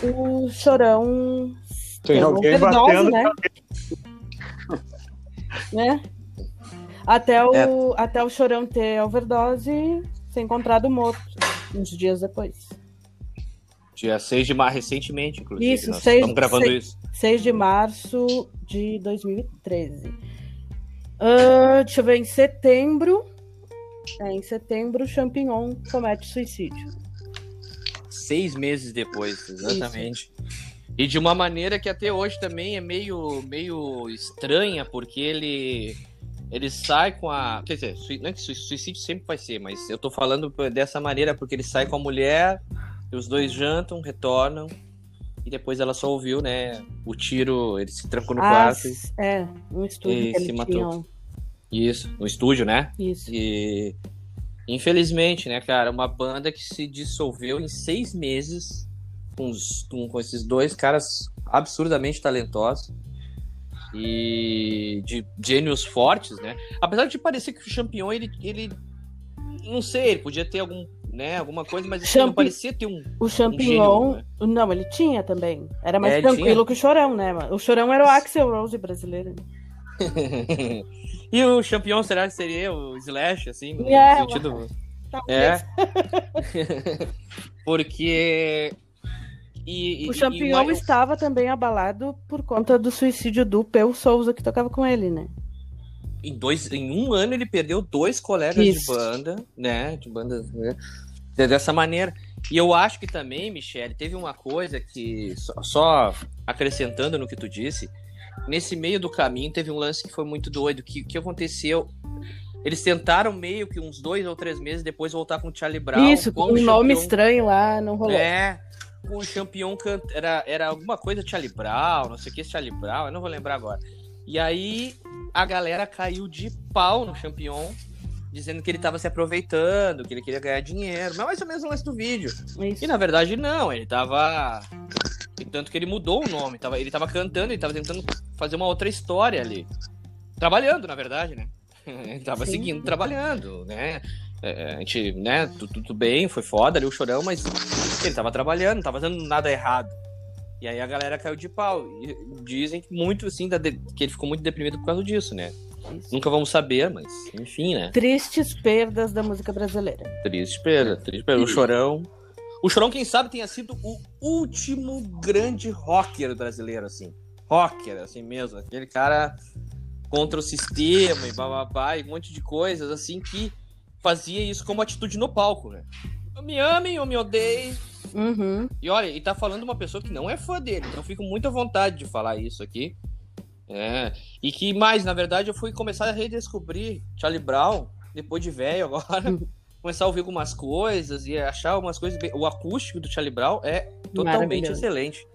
o chorão. Tem alguém overdose, batendo. Né? né? Até o, é. até o chorão ter overdose e ser encontrado morto uns dias depois. Dia 6 de março, recentemente, inclusive. Isso, Nós 6, estamos gravando 6, isso. 6 de março de 2013. Uh, deixa eu ver, em setembro, É, em setembro, o Champignon comete suicídio. Seis meses depois, exatamente. Isso. E de uma maneira que até hoje também é meio, meio estranha, porque ele ele sai com a. Quer dizer, não é que suicídio sempre vai ser, mas eu tô falando dessa maneira porque ele sai com a mulher, e os dois jantam, retornam, e depois ela só ouviu, né? O tiro, ele se trancou no ah, quarto. É, no estúdio e se matou. Isso, no estúdio, né? Isso. E infelizmente, né, cara, uma banda que se dissolveu em seis meses com, os, com, esses dois caras absurdamente talentosos e de gênios fortes, né? Apesar de parecer que o Champion, ele, ele não sei, ele podia ter algum, né, alguma coisa, mas Champi... não parecia ter um O Champignon, um né? não, ele tinha também. Era mais é, tranquilo tinha. que o Chorão, né? O Chorão era o Axel Rose brasileiro. e o Champion será que seria o Slash assim, no é, sentido É. Porque e, o Champion e, estava também abalado por conta do suicídio do Peu Souza, que tocava com ele, né? Em, dois, em um ano ele perdeu dois colegas Isso. de banda, né? De banda, né? Dessa maneira. E eu acho que também, Michele, teve uma coisa que, só, só, acrescentando no que tu disse, nesse meio do caminho teve um lance que foi muito doido. que, que aconteceu? Eles tentaram meio que uns dois ou três meses depois voltar com o Charlie Brown. Isso, com um nome estranho lá, não rolou. É, o campeão era, era alguma coisa Charlie Brown, não sei o que Charlie Brown, eu não vou lembrar agora. E aí a galera caiu de pau no campeão, dizendo que ele tava se aproveitando, que ele queria ganhar dinheiro, mas mais ou menos o lance do vídeo. Isso. E na verdade não, ele tava. Tanto que ele mudou o nome, tava, ele tava cantando, ele tava tentando fazer uma outra história ali. Trabalhando, na verdade, né? Ele tava Sim. seguindo trabalhando, né? É, a gente, né, tudo, tudo, bem, foi foda ali o chorão, mas ele tava trabalhando, não tava fazendo nada errado. E aí a galera caiu de pau. E dizem que muito assim, que ele ficou muito deprimido por causa disso, né? Isso. Nunca vamos saber, mas enfim, né? Tristes perdas da música brasileira. Triste perda, triste perda. O Chorão. O Chorão, quem sabe, tenha sido o último grande rocker brasileiro, assim. Rocker, assim mesmo. Aquele cara contra o sistema e bababá e um monte de coisas, assim, que fazia isso como atitude no palco, né? Me amem ou me odeiem. Uhum. E olha, e tá falando uma pessoa que não é fã dele, então fico muito à vontade de falar isso aqui. É. E que mais, na verdade, eu fui começar a redescobrir Charlie Brown, depois de velho agora. Começar a ouvir algumas coisas e achar algumas coisas. Bem... O acústico do Charlie Brown é totalmente excelente.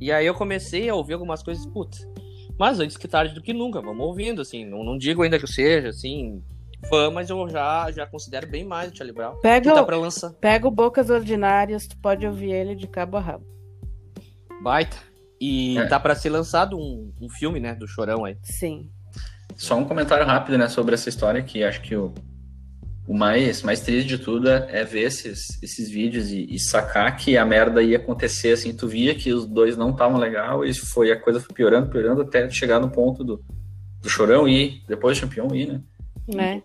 E aí eu comecei a ouvir algumas coisas, putz. Mas antes que tarde do que nunca, vamos ouvindo, assim. Não, não digo ainda que eu seja, assim, fã, mas eu já, já considero bem mais o Charlie Brown. Pega, tá pra lançar. pega o Bocas Ordinárias, tu pode ouvir ele de cabo a rabo. Baita. E é. tá para ser lançado um, um filme, né, do Chorão aí. Sim. Só um comentário rápido, né, sobre essa história, que acho que o, o mais, mais triste de tudo é, é ver esses, esses vídeos e, e, sacar que a merda ia acontecer, assim, tu via que os dois não estavam legal e foi, a coisa foi piorando, piorando, até chegar no ponto do, do Chorão ir, depois do Campeão ir, né? Né?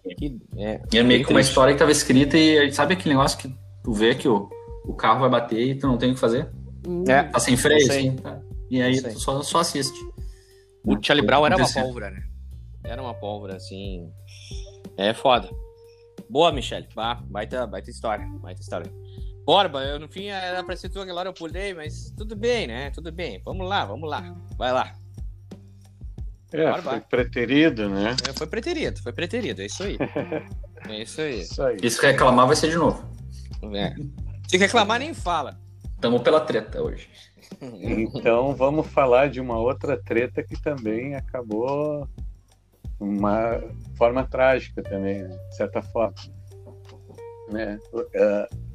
É, e é meio que uma história que tava escrita e sabe aquele negócio que tu vê que o, o carro vai bater e tu não tem o que fazer? Hum. É. Tá sem freio, assim, tá? E aí tu só, só assiste. O Charlie Brown era uma pólvora, né? Era uma pólvora, assim. É foda. Boa, Michelle. Bah, baita, baita história. Baita história. Borba, eu no fim era pra ser tu aquela hora eu pulei, mas tudo bem, né? Tudo bem. Vamos lá, vamos lá. Vai lá. É, foi preterido, né? É, foi preterido, foi preterido, é isso aí. é isso aí. Isso aí. Isso reclamar vai ser de novo. É. Se reclamar, nem fala. Estamos pela treta hoje. Então vamos falar de uma outra treta que também acabou uma forma trágica também, né? de certa forma. Né? Uh,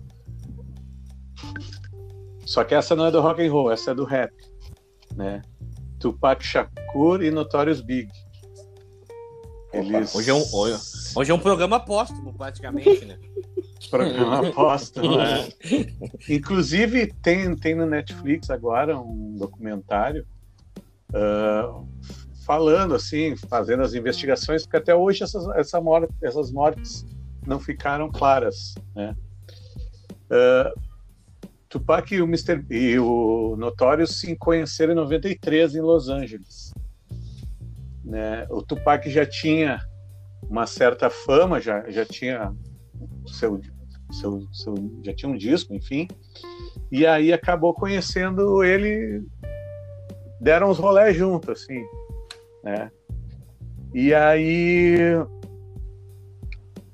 só que essa não é do rock and roll, essa é do rap, né? Tupac Shakur e Notorious Big. Eles... Hoje, é um, hoje é um programa póstumo, praticamente, né? programa póstumo, né? Inclusive, tem, tem no Netflix agora um documentário uh, falando, assim, fazendo as investigações, porque até hoje essas, essa morte, essas mortes não ficaram claras, né? Uh, Tupac e o, Mr. e o Notorious se conheceram em 93 em Los Angeles. Né? O Tupac já tinha uma certa fama, já, já tinha seu, seu, seu, já tinha um disco, enfim. E aí acabou conhecendo ele, deram os rolés juntos, assim, né? E aí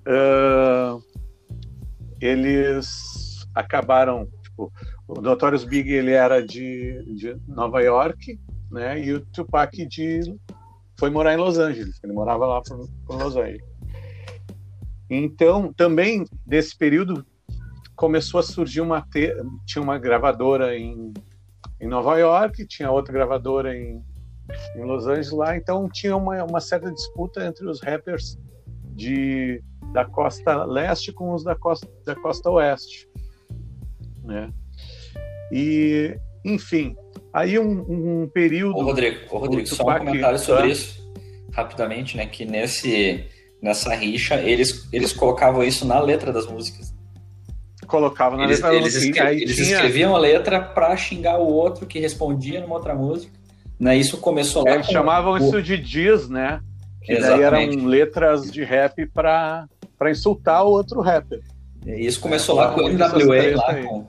uh, eles acabaram, tipo, o Notorious Big ele era de, de Nova York, né? E o Tupac de foi morar em Los Angeles. Ele morava lá por, por Los Angeles. Então, também nesse período começou a surgir uma te... tinha uma gravadora em, em Nova York, tinha outra gravadora em, em Los Angeles lá, então tinha uma, uma certa disputa entre os rappers de da costa leste com os da costa da costa oeste, né? E enfim, aí um, um período. Ô, Rodrigo, ô, Rodrigo só um comentário sobre isso, rapidamente, né? Que nesse, nessa rixa, eles, eles colocavam isso na letra das músicas. Colocavam na eles, letra eles. Escre eles tinha... escreviam a letra para xingar o outro que respondia numa outra música. Né? Isso começou lá. Eles com... chamavam isso de diz, né? Que daí eram letras de rap para insultar o outro rapper. E isso começou é, lá com o NWA, lá com,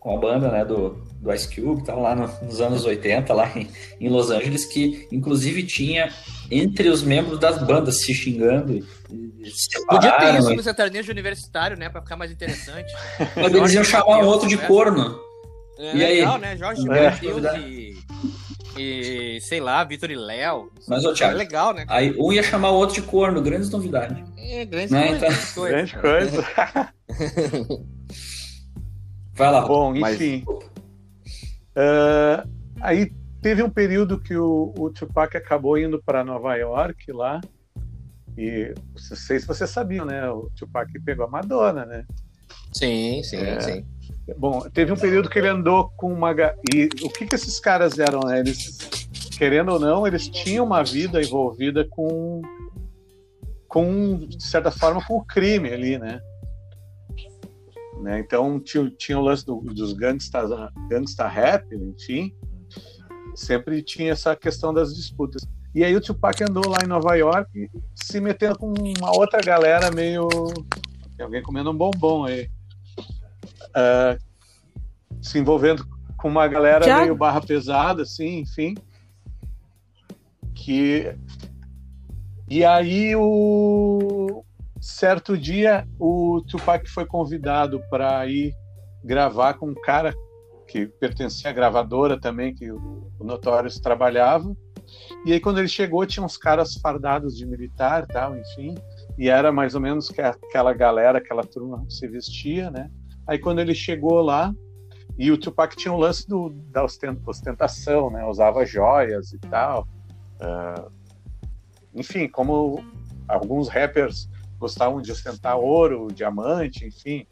com a banda né, do, do Ice Cube, estava lá no, nos anos 80, lá em, em, Los Angeles, que inclusive tinha entre os membros das bandas se xingando. E, se Podia ter isso no sertanejo universitário, né? Pra ficar mais interessante. Mas eles iam chamar um outro de né? corno. É, e legal, aí? né? Jorge é, Matheus e, e, sei lá, Vitor e Léo. Mas, ô, Thiago, é legal, né? Aí um ia chamar o outro de corno, grandes novidades. É, grandes né? então... Grande coisa. Vai lá. Bom, enfim. Mas... Uh, aí teve um período que o, o Tupac acabou indo para Nova York lá. E não sei se você sabia, né? O Tupac pegou a Madonna, né? Sim, sim, é, sim. Bom, teve um período que ele andou com uma. E o que, que esses caras eram, né? Eles, querendo ou não, eles tinham uma vida envolvida com. com, de certa forma, com o crime ali, né? Né? Então tinha, tinha o lance do, dos gangsta, gangsta rap, enfim, sempre tinha essa questão das disputas. E aí o Tupac andou lá em Nova York se metendo com uma outra galera meio. Tem alguém comendo um bombom aí. Uh, se envolvendo com uma galera Já? meio barra pesada, assim, enfim. Que. E aí o, certo dia o Tupac foi convidado para ir gravar com um cara que pertencia à gravadora também que o, o Notorious trabalhava e aí quando ele chegou tinha uns caras fardados de militar tal enfim e era mais ou menos que aquela galera aquela turma se vestia né aí quando ele chegou lá e o Tupac tinha o lance do, da ostentação né usava joias e tal uh, enfim como alguns rappers gostavam de ostentar ouro, diamante, enfim.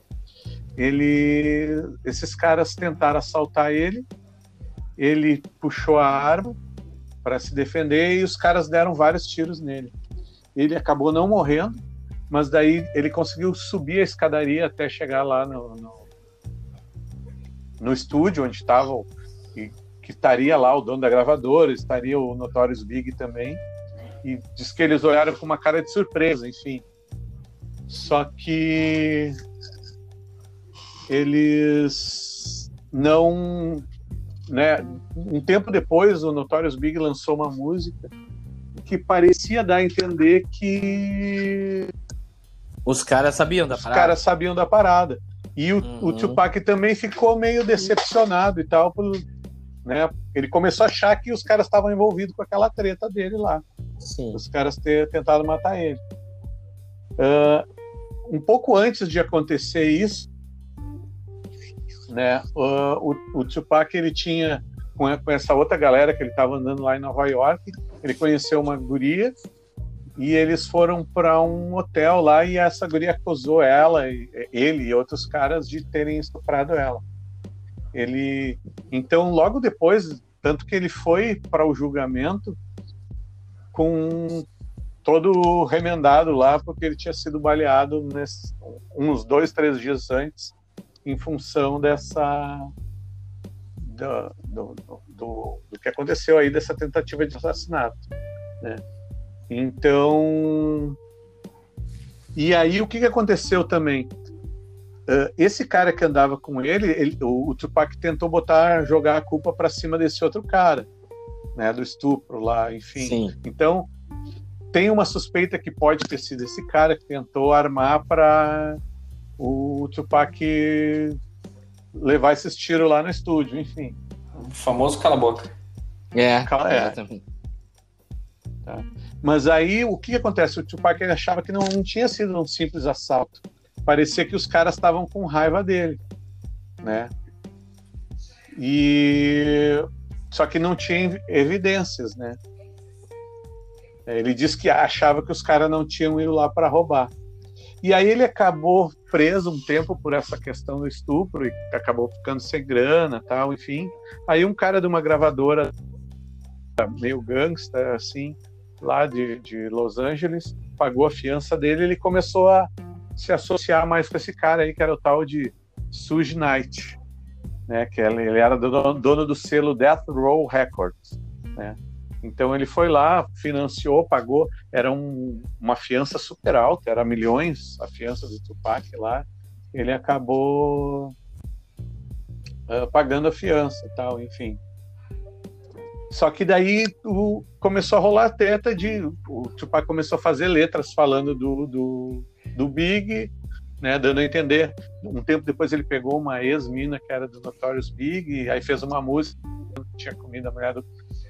Ele, esses caras tentaram assaltar ele, ele puxou a arma para se defender e os caras deram vários tiros nele. Ele acabou não morrendo, mas daí ele conseguiu subir a escadaria até chegar lá no, no, no estúdio onde estava que estaria lá o dono da gravadora, estaria o Notorious Big também, e diz que eles olharam com uma cara de surpresa, enfim. Só que eles não. Né, um tempo depois, o Notorious Big lançou uma música que parecia dar a entender que. Os caras sabiam da os parada. Os caras sabiam da parada. E o, uhum. o Tupac também ficou meio decepcionado e tal. Por, né, ele começou a achar que os caras estavam envolvidos com aquela treta dele lá. Sim. Os caras ter tentado matar ele. Uh, um pouco antes de acontecer isso, né, o, o Tupac ele tinha com, essa outra galera que ele estava andando lá em Nova York, ele conheceu uma guria e eles foram para um hotel lá e essa guria acusou ela, ele e outros caras de terem estuprado ela. Ele, então, logo depois, tanto que ele foi para o julgamento com todo remendado lá, porque ele tinha sido baleado nesse, uns dois, três dias antes, em função dessa. Do, do, do, do que aconteceu aí, dessa tentativa de assassinato. Né? Então, E aí o que, que aconteceu também? Uh, esse cara que andava com ele, ele o, o, Tupac tentou botar, jogar a culpa para cima desse outro cara, né, do estupro lá, enfim. Sim. Então tem uma suspeita que pode ter sido esse cara que tentou armar para o Tupac levar esses tiros lá no estúdio, enfim. O famoso cala a boca. É, cala, é. Tá. Mas aí o que acontece? O Tupac achava que não, não tinha sido um simples assalto parecia que os caras estavam com raiva dele, né? E só que não tinha evidências, né? Ele disse que achava que os caras não tinham ido lá para roubar. E aí ele acabou preso um tempo por essa questão do estupro e acabou ficando sem grana, tal, enfim. Aí um cara de uma gravadora meio gangsta assim, lá de, de Los Angeles, pagou a fiança dele, ele começou a se associar mais com esse cara aí, que era o tal de Suge Knight, né? Que ele, era dono, dono do selo Death Row Records, né? Então ele foi lá, financiou, pagou, era um, uma fiança super alta, era milhões a fiança do Tupac lá. Ele acabou uh, pagando a fiança, tal, enfim. Só que daí o, começou a rolar a treta de o Tupac começou a fazer letras falando do, do do Big, né, dando a entender. Um tempo depois ele pegou uma ex-mina que era do Notorious Big, aí fez uma música, tinha comido a mulher do,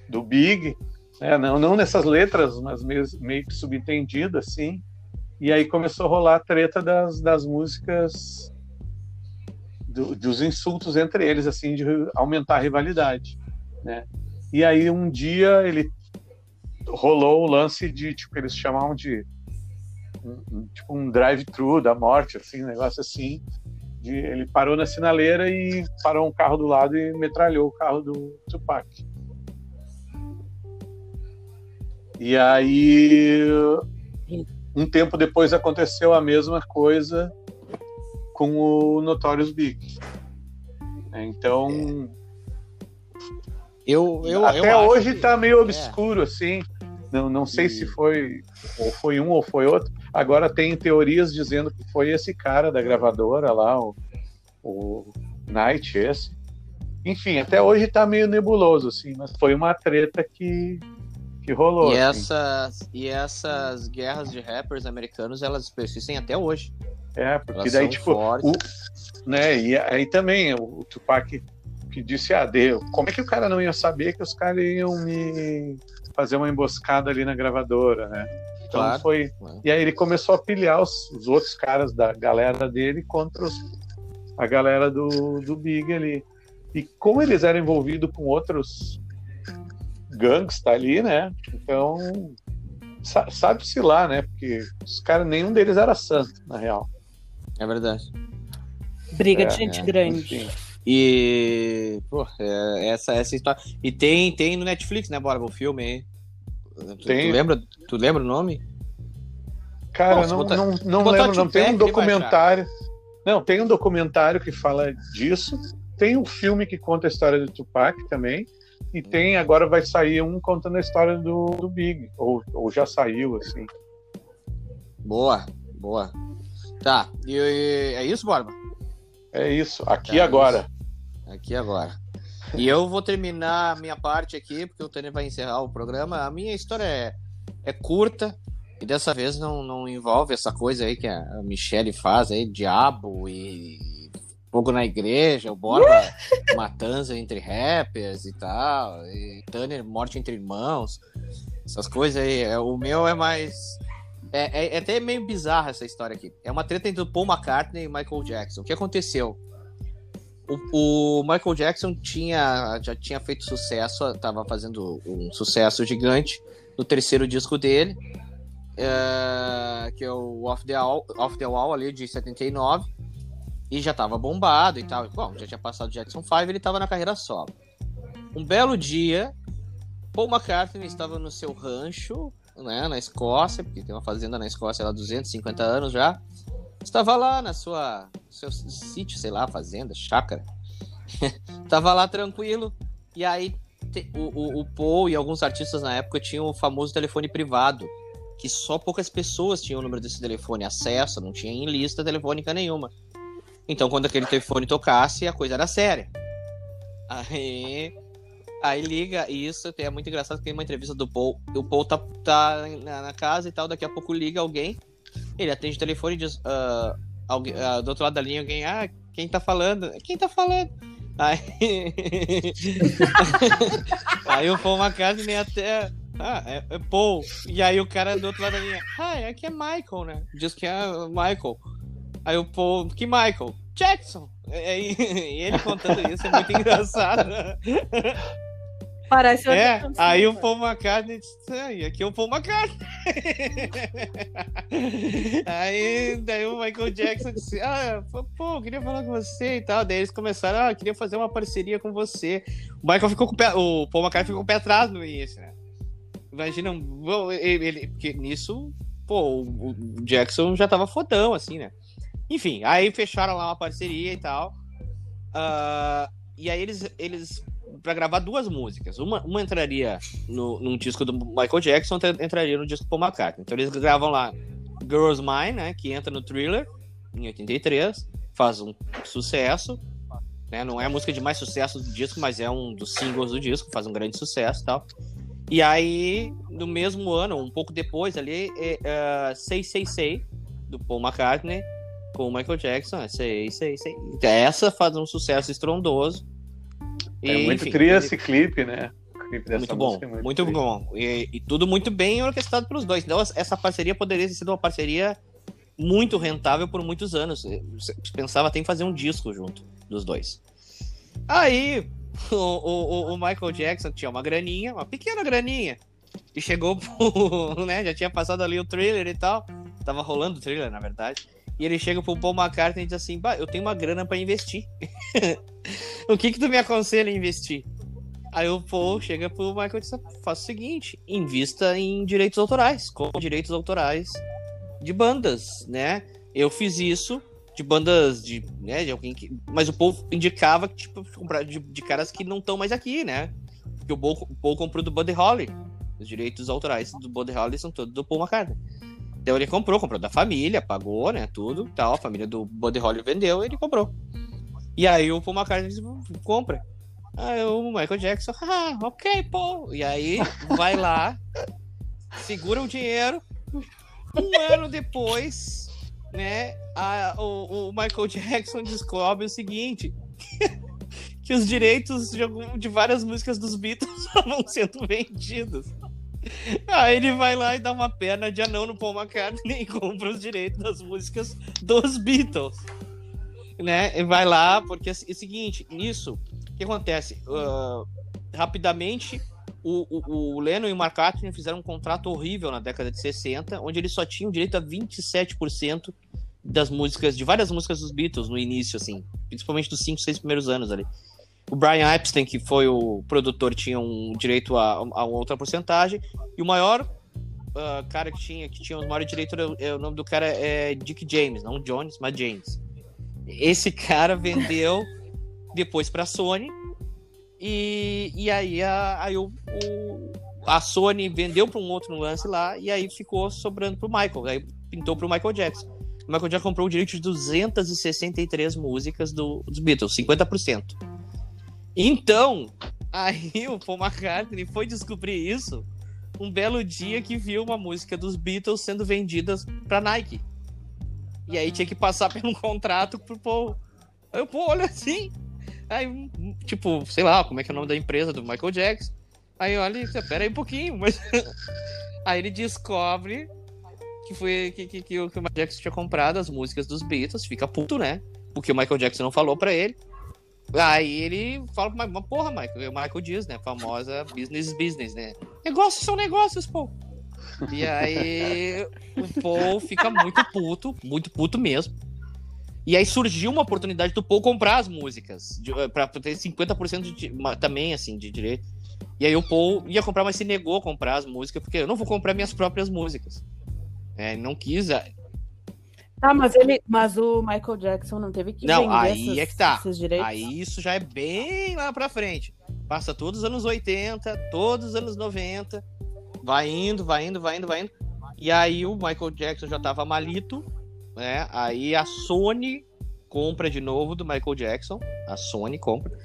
do Big, né, não, não nessas letras, mas meio, meio que subentendido assim. E aí começou a rolar a treta das, das músicas, do, dos insultos entre eles, assim, de aumentar a rivalidade, né? E aí um dia ele rolou o lance de, tipo, eles chamavam de um, tipo um drive-thru da morte, assim, um negócio assim. De, ele parou na sinaleira e parou um carro do lado e metralhou o carro do Tupac. E aí, um tempo depois aconteceu a mesma coisa com o Notorious Big. Então, eu, eu até eu hoje está meio é. obscuro é. assim. Não, não sei e... se foi ou foi um ou foi outro, Agora tem teorias dizendo que foi esse cara da gravadora lá, o, o Knight, esse. Enfim, até hoje tá meio nebuloso, assim, mas foi uma treta que, que rolou. E, assim. essas, e essas guerras de rappers americanos, elas persistem até hoje. É, porque elas daí, tipo, o, né, e aí também o Tupac que disse, ah, deu. como é que o cara não ia saber que os caras iam me fazer uma emboscada ali na gravadora, né? Então claro. foi. E aí ele começou a pilhar os, os, outros caras da galera dele contra os, a galera do, do Big ali. E como eles eram envolvidos com outros gangues ali, né? Então sabe-se lá, né? Porque os caras, nenhum deles era santo, na real. É verdade. Briga é, de gente é, grande. Enfim. E, pô, é, essa, essa história. E tem, tem no Netflix, né, Borba, o filme aí. Tu, tem. Tu lembra, tu lembra o nome? Cara, não, botar, não, não lembro, não. Tem um documentário. Não, tem um documentário que fala disso. Tem um filme que conta a história do Tupac também. E hum. tem, agora vai sair um contando a história do, do Big. Ou, ou já saiu, assim. Boa, boa. Tá, e, e é isso, Borba? É isso, aqui tá, agora. Isso. Aqui agora. E eu vou terminar a minha parte aqui, porque o Tânia vai encerrar o programa. A minha história é, é curta, e dessa vez não, não envolve essa coisa aí que a Michelle faz aí, diabo e fogo na igreja, o Borba matança entre rappers e tal, e Tanner morte entre irmãos, essas coisas aí. É, o meu é mais. É, é, é até meio bizarra essa história aqui. É uma treta entre o Paul McCartney e Michael Jackson. O que aconteceu? O, o, Michael Jackson tinha, já tinha feito sucesso, estava fazendo um sucesso gigante no terceiro disco dele, é, que é o Off the, Wall, Off the Wall ali de 79, e já estava bombado e tal. Bom, já tinha passado Jackson 5, ele estava na carreira solo. Um belo dia, Paul McCartney estava no seu rancho, né, na Escócia, porque tem uma fazenda na Escócia há 250 anos já, Estava lá na sua seu sítio, sei lá, fazenda, chácara. Tava lá tranquilo. E aí te, o, o, o Paul e alguns artistas na época tinham o famoso telefone privado, que só poucas pessoas tinham o número desse telefone, acesso, não tinha em lista telefônica nenhuma. Então, quando aquele telefone tocasse, a coisa era séria. Aí, aí liga, isso é muito engraçado, porque tem uma entrevista do Paul, o Paul tá, tá na, na, casa e tal, daqui a pouco liga alguém, ele atende o telefone e diz, uh, alguém, uh, do outro lado da linha, alguém, ah, quem tá falando? Quem tá falando? Aí, aí o Paul McCartney até ah, é, é Paul. E aí o cara do outro lado da linha, ah, aqui é Michael, né? Diz que é Michael. Aí o Paul, que Michael? Jackson! E ele contando isso é muito engraçado. Parece É, aí o Paul McCartney disse, e aqui é o Paul McCartney. aí daí o Michael Jackson disse, ah, pô, eu queria falar com você e tal. Daí eles começaram, ah, queria fazer uma parceria com você. O Michael ficou com o pé, o Paul McCartney ficou com o pé atrás no início, né? Imagina, ele, ele, porque nisso, pô, o Jackson já tava fodão, assim, né? Enfim, aí fecharam lá uma parceria e tal. Uh, e aí eles, eles para gravar duas músicas. Uma, uma entraria no, num disco do Michael Jackson, outra entraria no disco do Paul McCartney. Então eles gravam lá Girls Mine, né, que entra no Thriller, em 83, faz um sucesso. Né, não é a música de mais sucesso do disco, mas é um dos singles do disco, faz um grande sucesso e tal. E aí, no mesmo ano, um pouco depois ali, é, uh, Say Say Say, do Paul McCartney, com o Michael Jackson, é Say Say Say. Essa faz um sucesso estrondoso. É e, muito enfim, esse clipe, né? Clipe muito bom, é muito, muito bom. E, e, tudo muito bem orquestrado pelos dois. Então, essa parceria poderia ter sido uma parceria muito rentável por muitos anos. Pensava até em fazer um disco junto dos dois. Aí, o, o, o, Michael Jackson tinha uma graninha, uma pequena graninha. E chegou pro. né, já tinha passado ali o trailer e tal. Tava rolando o trailer, na verdade. E ele chega pro Paul McCartney e diz assim: bah, eu tenho uma grana para investir. o que que tu me aconselha a investir? Aí o Paul chega pro Michael e diz: faça o seguinte, invista em direitos autorais, com direitos autorais de bandas, né? Eu fiz isso, de bandas de, né, de alguém que, mas o povo indicava que tipo comprar de, de caras que não estão mais aqui, né? Porque o Paul, o Paul comprou do Buddy Holly. Os direitos autorais do Buddy Holly são todos do Paul McCartney. Então ele comprou, comprou da família, pagou, né, tudo, tal, a família do Buddy Holly vendeu, ele comprou. E aí o Paul McCartney disse, compra. Aí o Michael Jackson, ah, ok, Paul. E aí vai lá, segura o dinheiro. Um ano depois, né, a, o, o, Michael Jackson descobre o seguinte: que os direitos de, de várias músicas dos Beatles estavam sendo vendidos. Aí ele vai lá e dá uma perna de anão no Paul McCartney e compra os direitos das músicas dos Beatles. Né? E vai lá, porque é o seguinte, nisso, o que acontece? Uh, rapidamente, o, o, o Lennon e o McCartney fizeram um contrato horrível na década de 60, onde eles só tinham direito a 27% das músicas, de várias músicas dos Beatles no início, assim, principalmente dos 5, 6 primeiros anos ali. O Brian Epstein, que foi o produtor, tinha um direito a, a outra porcentagem, e o maior uh, cara que tinha, que tinha os maiores é, o nome do cara é Dick James, não Jones, mas James. Esse cara vendeu depois para a Sony, e, e aí, a, aí o, o, a Sony vendeu para um outro lance lá, e aí ficou sobrando para o Michael, aí pintou para o Michael Jackson. O Michael Jackson comprou o direito de 263 músicas do, dos Beatles, 50%. Então, aí o Paul McCartney foi descobrir isso um belo dia que viu uma música dos Beatles sendo vendidas para Nike. E aí tinha que passar por um contrato pro Paul. Aí o Paul olha assim, Aí, tipo, sei lá, como é que é o nome da empresa do Michael Jackson. Aí olha, espera aí um pouquinho, mas. aí ele descobre que foi que, que, que, o Michael Jackson tinha comprado as músicas dos Beatles, fica puto, né? Porque o Michael Jackson não falou pra ele. Aí ele fala, mas porra, Michael, o Michael diz, né? Famosa business business, né? Negócios são negócios, pô. E aí o Paul fica muito puto, muito puto mesmo. E aí surgiu uma oportunidade do Paul comprar as músicas, eh, para ter 50% de, também, assim, de direito. E aí o Paul ia comprar, mas se negou a comprar as músicas, porque eu não vou comprar minhas próprias músicas. É, não quis. Tá, mas ele. Mas o Michael Jackson não teve que não, aí essas, é que tá. Aí isso já é bem lá pra frente. Passa todos os anos 80, todos os anos 90. Vai indo, vai indo, vai indo, vai indo. E aí o Michael Jackson já tava malito, né? Aí a Sony compra de novo do Michael Jackson. A Sony compra.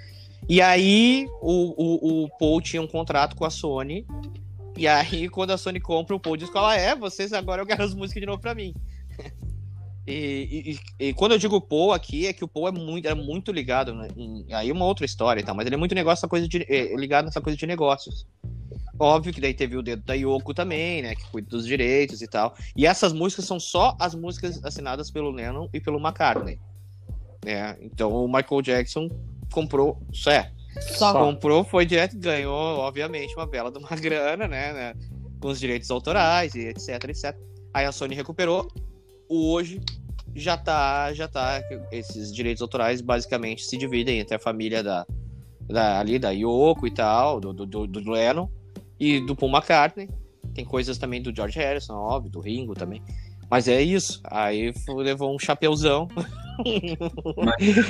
E aí o, o, o Paul tinha um contrato com a Sony. E aí, quando a Sony compra, o Paul diz que ela é, vocês agora eu quero as músicas de novo pra mim. E, e, e, quando eu digo Paul aqui, é que o Paul é muito, é muito ligado, né? aí uma outra história e tal, mas ele é muito negócio, essa coisa de, é, ligado nessa coisa de negócios. Óbvio que daí teve o dedo da Yoko também, né? Que cuida dos direitos e tal. E essas músicas são só as músicas assinadas pelo Lennon e pelo McCartney. Né? Então o Michael Jackson comprou. Isso é. Só comprou, foi direto, ganhou, obviamente, uma bela de uma grana, né, né? Com os direitos autorais e etc, etc. Aí a Sony recuperou. Hoje já tá, já tá. Esses direitos autorais basicamente se dividem entre a família da, da ali da Yoko e tal, do, do, do Lennon e do Paul McCartney. Tem coisas também do George Harrison, óbvio, do Ringo também. Mas é isso. Aí levou um chapeuzão.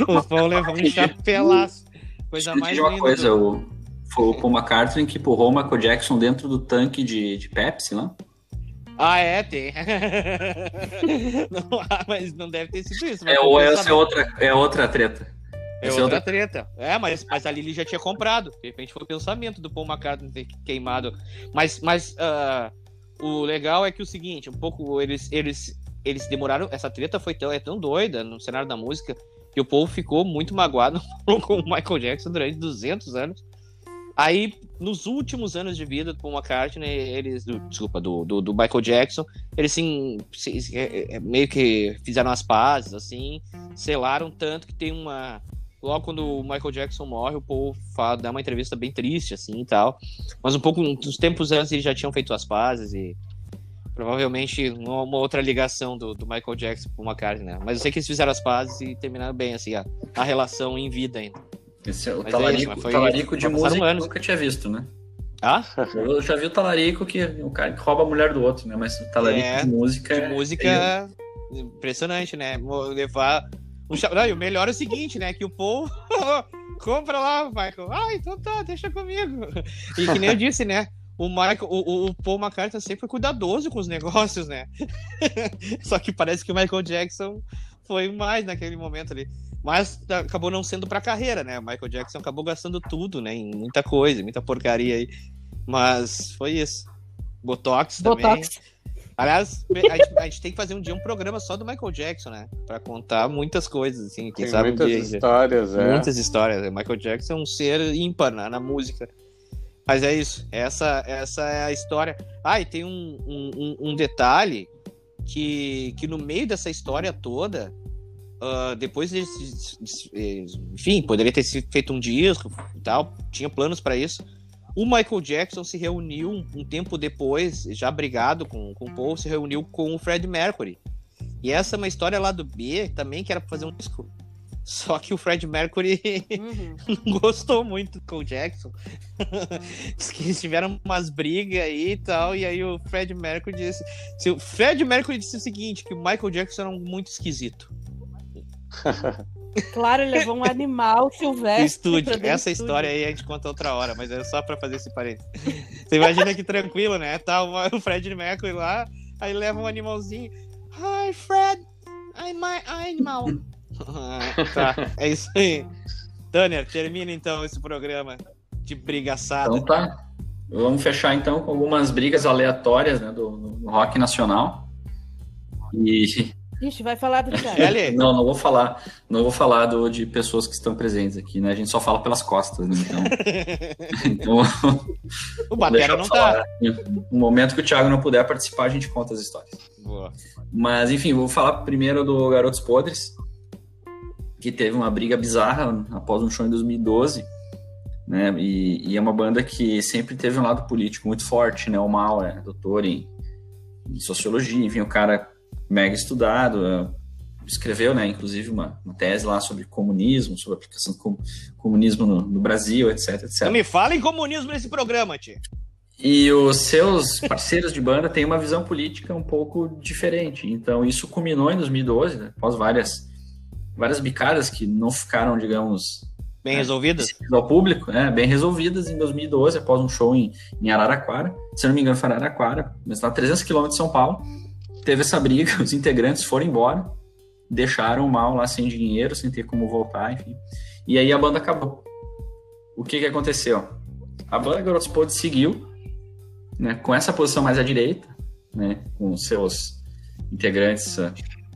o Paul levou um chapelaço. Coisa mais uma linda. coisa, do... o, foi o Paul McCartney que empurrou o Michael Jackson dentro do tanque de, de Pepsi lá. Ah, é, tem. não, mas não deve ter sido isso. É, ou essa é outra, é outra treta. É outra, outra treta. É, mas, mas a Lili já tinha comprado. De repente foi o pensamento do Paul McCartney ter queimado. Mas, mas uh, o legal é que o seguinte, um pouco eles, eles, eles demoraram. Essa treta foi tão, é tão doida no cenário da música que o Paul ficou muito magoado com o Michael Jackson durante 200 anos. Aí, nos últimos anos de vida do Paul McCartney, eles. Do, desculpa, do, do, do, Michael Jackson, eles sim, se, é, é, meio que fizeram as pazes, assim, selaram tanto que tem uma. Logo quando o Michael Jackson morre, o Paul fala, dá uma entrevista bem triste, assim e tal. Mas um pouco, uns tempos antes, eles já tinham feito as pazes e provavelmente uma, uma outra ligação do, do, Michael Jackson com o McCartney, né? Mas eu sei que eles fizeram as pazes e terminaram bem, assim, a, a relação em vida ainda. Esse é o talarico, é isso, foi, talarico de música que nunca tinha visto, né? Ah? Eu já vi o talarico que o cara que rouba a mulher do outro, né? Mas o talarico é, de música. De música é... impressionante, né? Levar. Um... Não, e o melhor é o seguinte, né? Que o Paul compra lá, Michael. Ah, então tá, deixa comigo. E que nem eu disse, né? O, Michael, o, o Paul McCartney sempre foi cuidadoso com os negócios, né? Só que parece que o Michael Jackson foi mais naquele momento ali. Mas acabou não sendo pra carreira, né? O Michael Jackson acabou gastando tudo, né? Em muita coisa, muita porcaria aí. Mas foi isso. Botox, Botox. também. Aliás, a gente, a gente, tem que fazer um dia um programa só do Michael Jackson, né? Pra contar muitas coisas, assim. Quem tem sabe muitas um dia, histórias, é. Muitas histórias. O Michael Jackson é um ser ímpar na, na música. Mas é isso. Essa, essa é a história. Ah, e tem um, um, um detalhe que, que no meio dessa história toda, Uh, depois enfim, poderia ter feito um disco e tal, tinha planos para isso. O Michael Jackson se reuniu um, tempo depois, já brigado com, com o Paul, se reuniu com o Fred Mercury. E essa é uma história lá do B também, que era pra fazer um disco. Só que o Fred Mercury uhum. não gostou muito com o Jackson. Diz que eles tiveram umas brigas aí e tal. E aí o Fred Mercury disse. O Fred Mercury disse o seguinte: que o Michael Jackson era muito esquisito. Claro, ele levou um animal silvestre. Estúdio. Essa estúdio. história aí a gente conta outra hora, mas é só pra fazer esse parênteses. Você imagina que tranquilo, né? Tá o Fred Mercury lá, aí leva um animalzinho. Hi, Fred! I'm my animal. tá, é isso aí. Tanner, termina então esse programa de brigaçada. Então tá. Vamos fechar então com algumas brigas aleatórias né, do, do rock nacional. E Ixi, vai falar do Thiago. não, não vou falar. Não vou falar do, de pessoas que estão presentes aqui, né? A gente só fala pelas costas, né? Então. então o Batera não tá. No momento que o Thiago não puder participar, a gente conta as histórias. Boa. Mas, enfim, vou falar primeiro do Garotos Podres, que teve uma briga bizarra após um show em 2012. Né? E, e é uma banda que sempre teve um lado político muito forte, né? O Mal é doutor em, em sociologia, enfim, o cara mega estudado, é, escreveu, né, inclusive uma, uma, tese lá sobre comunismo, sobre a aplicação do comunismo no, no, Brasil, etc, etc. Não me fala em comunismo nesse programa, tia. E os seus parceiros de banda têm uma visão política um pouco diferente. Então isso culminou em 2012, né, após várias várias bicadas que não ficaram, digamos, Bem resolvidas? Ao público, né? Bem resolvidas em 2012, após um show em, em Araraquara. Se não me engano, foi Araraquara, mas está a 300 quilômetros de São Paulo. Teve essa briga, os integrantes foram embora, deixaram o mal lá sem dinheiro, sem ter como voltar, enfim. E aí a banda acabou. O que que aconteceu? A banda Garotos Podres seguiu, né, com essa posição mais à direita, né, com seus integrantes uh,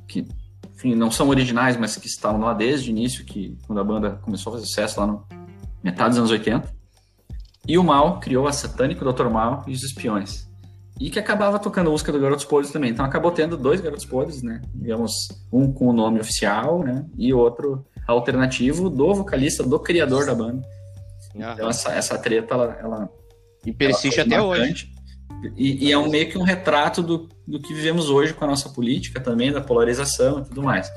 que enfim, não são originais, mas que estavam lá desde o início, que quando a banda começou a fazer sucesso lá no metade dos anos 80. E o Mal criou a Satânico Dr. Mal e os Espiões. E que acabava tocando música do Garotos Podres também. Então acabou tendo dois Garotos Podres, né? Digamos, um com o nome oficial, né? E outro alternativo do vocalista, do criador da banda. Então essa, essa treta, ela... ela e persiste ela até marcante. hoje. E, e, é um meio que um retrato do, do que vivemos hoje com a nossa política também, da polarização e tudo mais.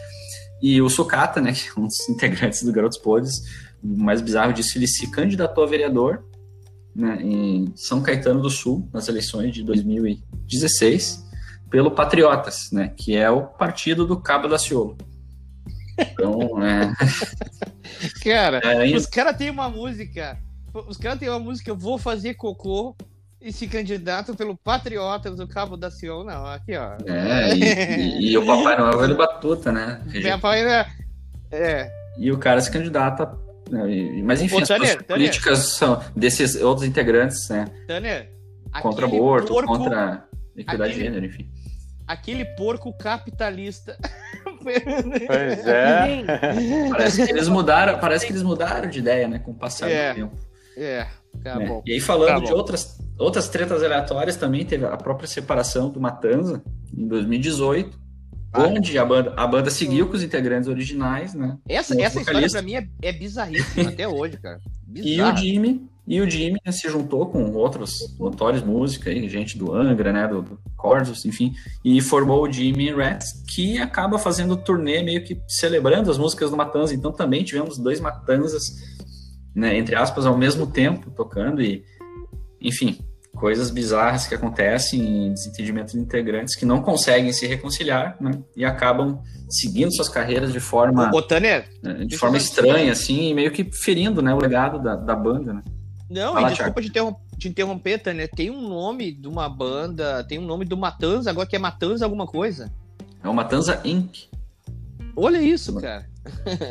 E o Sucata, né, que é um dos integrantes do Garotos Podres, o mais bizarro disso, ele se candidatou a vereador né, em São Caetano do Sul, nas eleições de 2016, pelo Patriotas, né, que é o partido do Cabo da Ciolo. Então, é... Cara, é, os caras têm uma música, os caras têm uma música, Vou Fazer Cocô, e se candidato pelo Patriotas do Cabo da Sion, não. Aqui, ó. É, e, e, e o Papai Noel velho batuta, né? Papai é, é. E o cara se candidata. Né? Mas enfim, Ô, as Tânia, políticas Tânia. são desses outros integrantes, né? Tânia, contra aborto, porco... contra equidade aquele... de gênero, enfim. Aquele porco capitalista. Pois é. parece que eles mudaram, parece que eles mudaram de ideia, né? Com o passar é, do tempo. É. Tá né? E aí, falando tá de outras, outras tretas aleatórias, também teve a própria separação do Matanza em 2018. Onde a banda, a banda seguiu com os integrantes originais, né? Essa, essa história pra mim é, é bizarríssima até hoje, cara. E o Jimmy, e o Jimmy né, se juntou com outros notórios músicos aí, gente do Angra, né, do, do Corsos, enfim, e formou o Jimmy Rats, que acaba fazendo turnê meio que celebrando as músicas do Matanza. Então também tivemos dois Matanzas né, entre aspas, ao mesmo tempo tocando e, enfim, coisas bizarras que acontecem, desentendimento de integrantes que não conseguem se reconciliar, né, e acabam seguindo suas carreiras de forma Ô, Tanner, né, de forma estranha, assim, e meio que ferindo, né, o legado da, da banda, né. Não, Fala, e desculpa te interromper, te interromper, Tanner, tem um nome de uma banda, tem um nome do Matanza, agora que é Matanza alguma coisa. É o Matanza Inc. Olha isso, cara.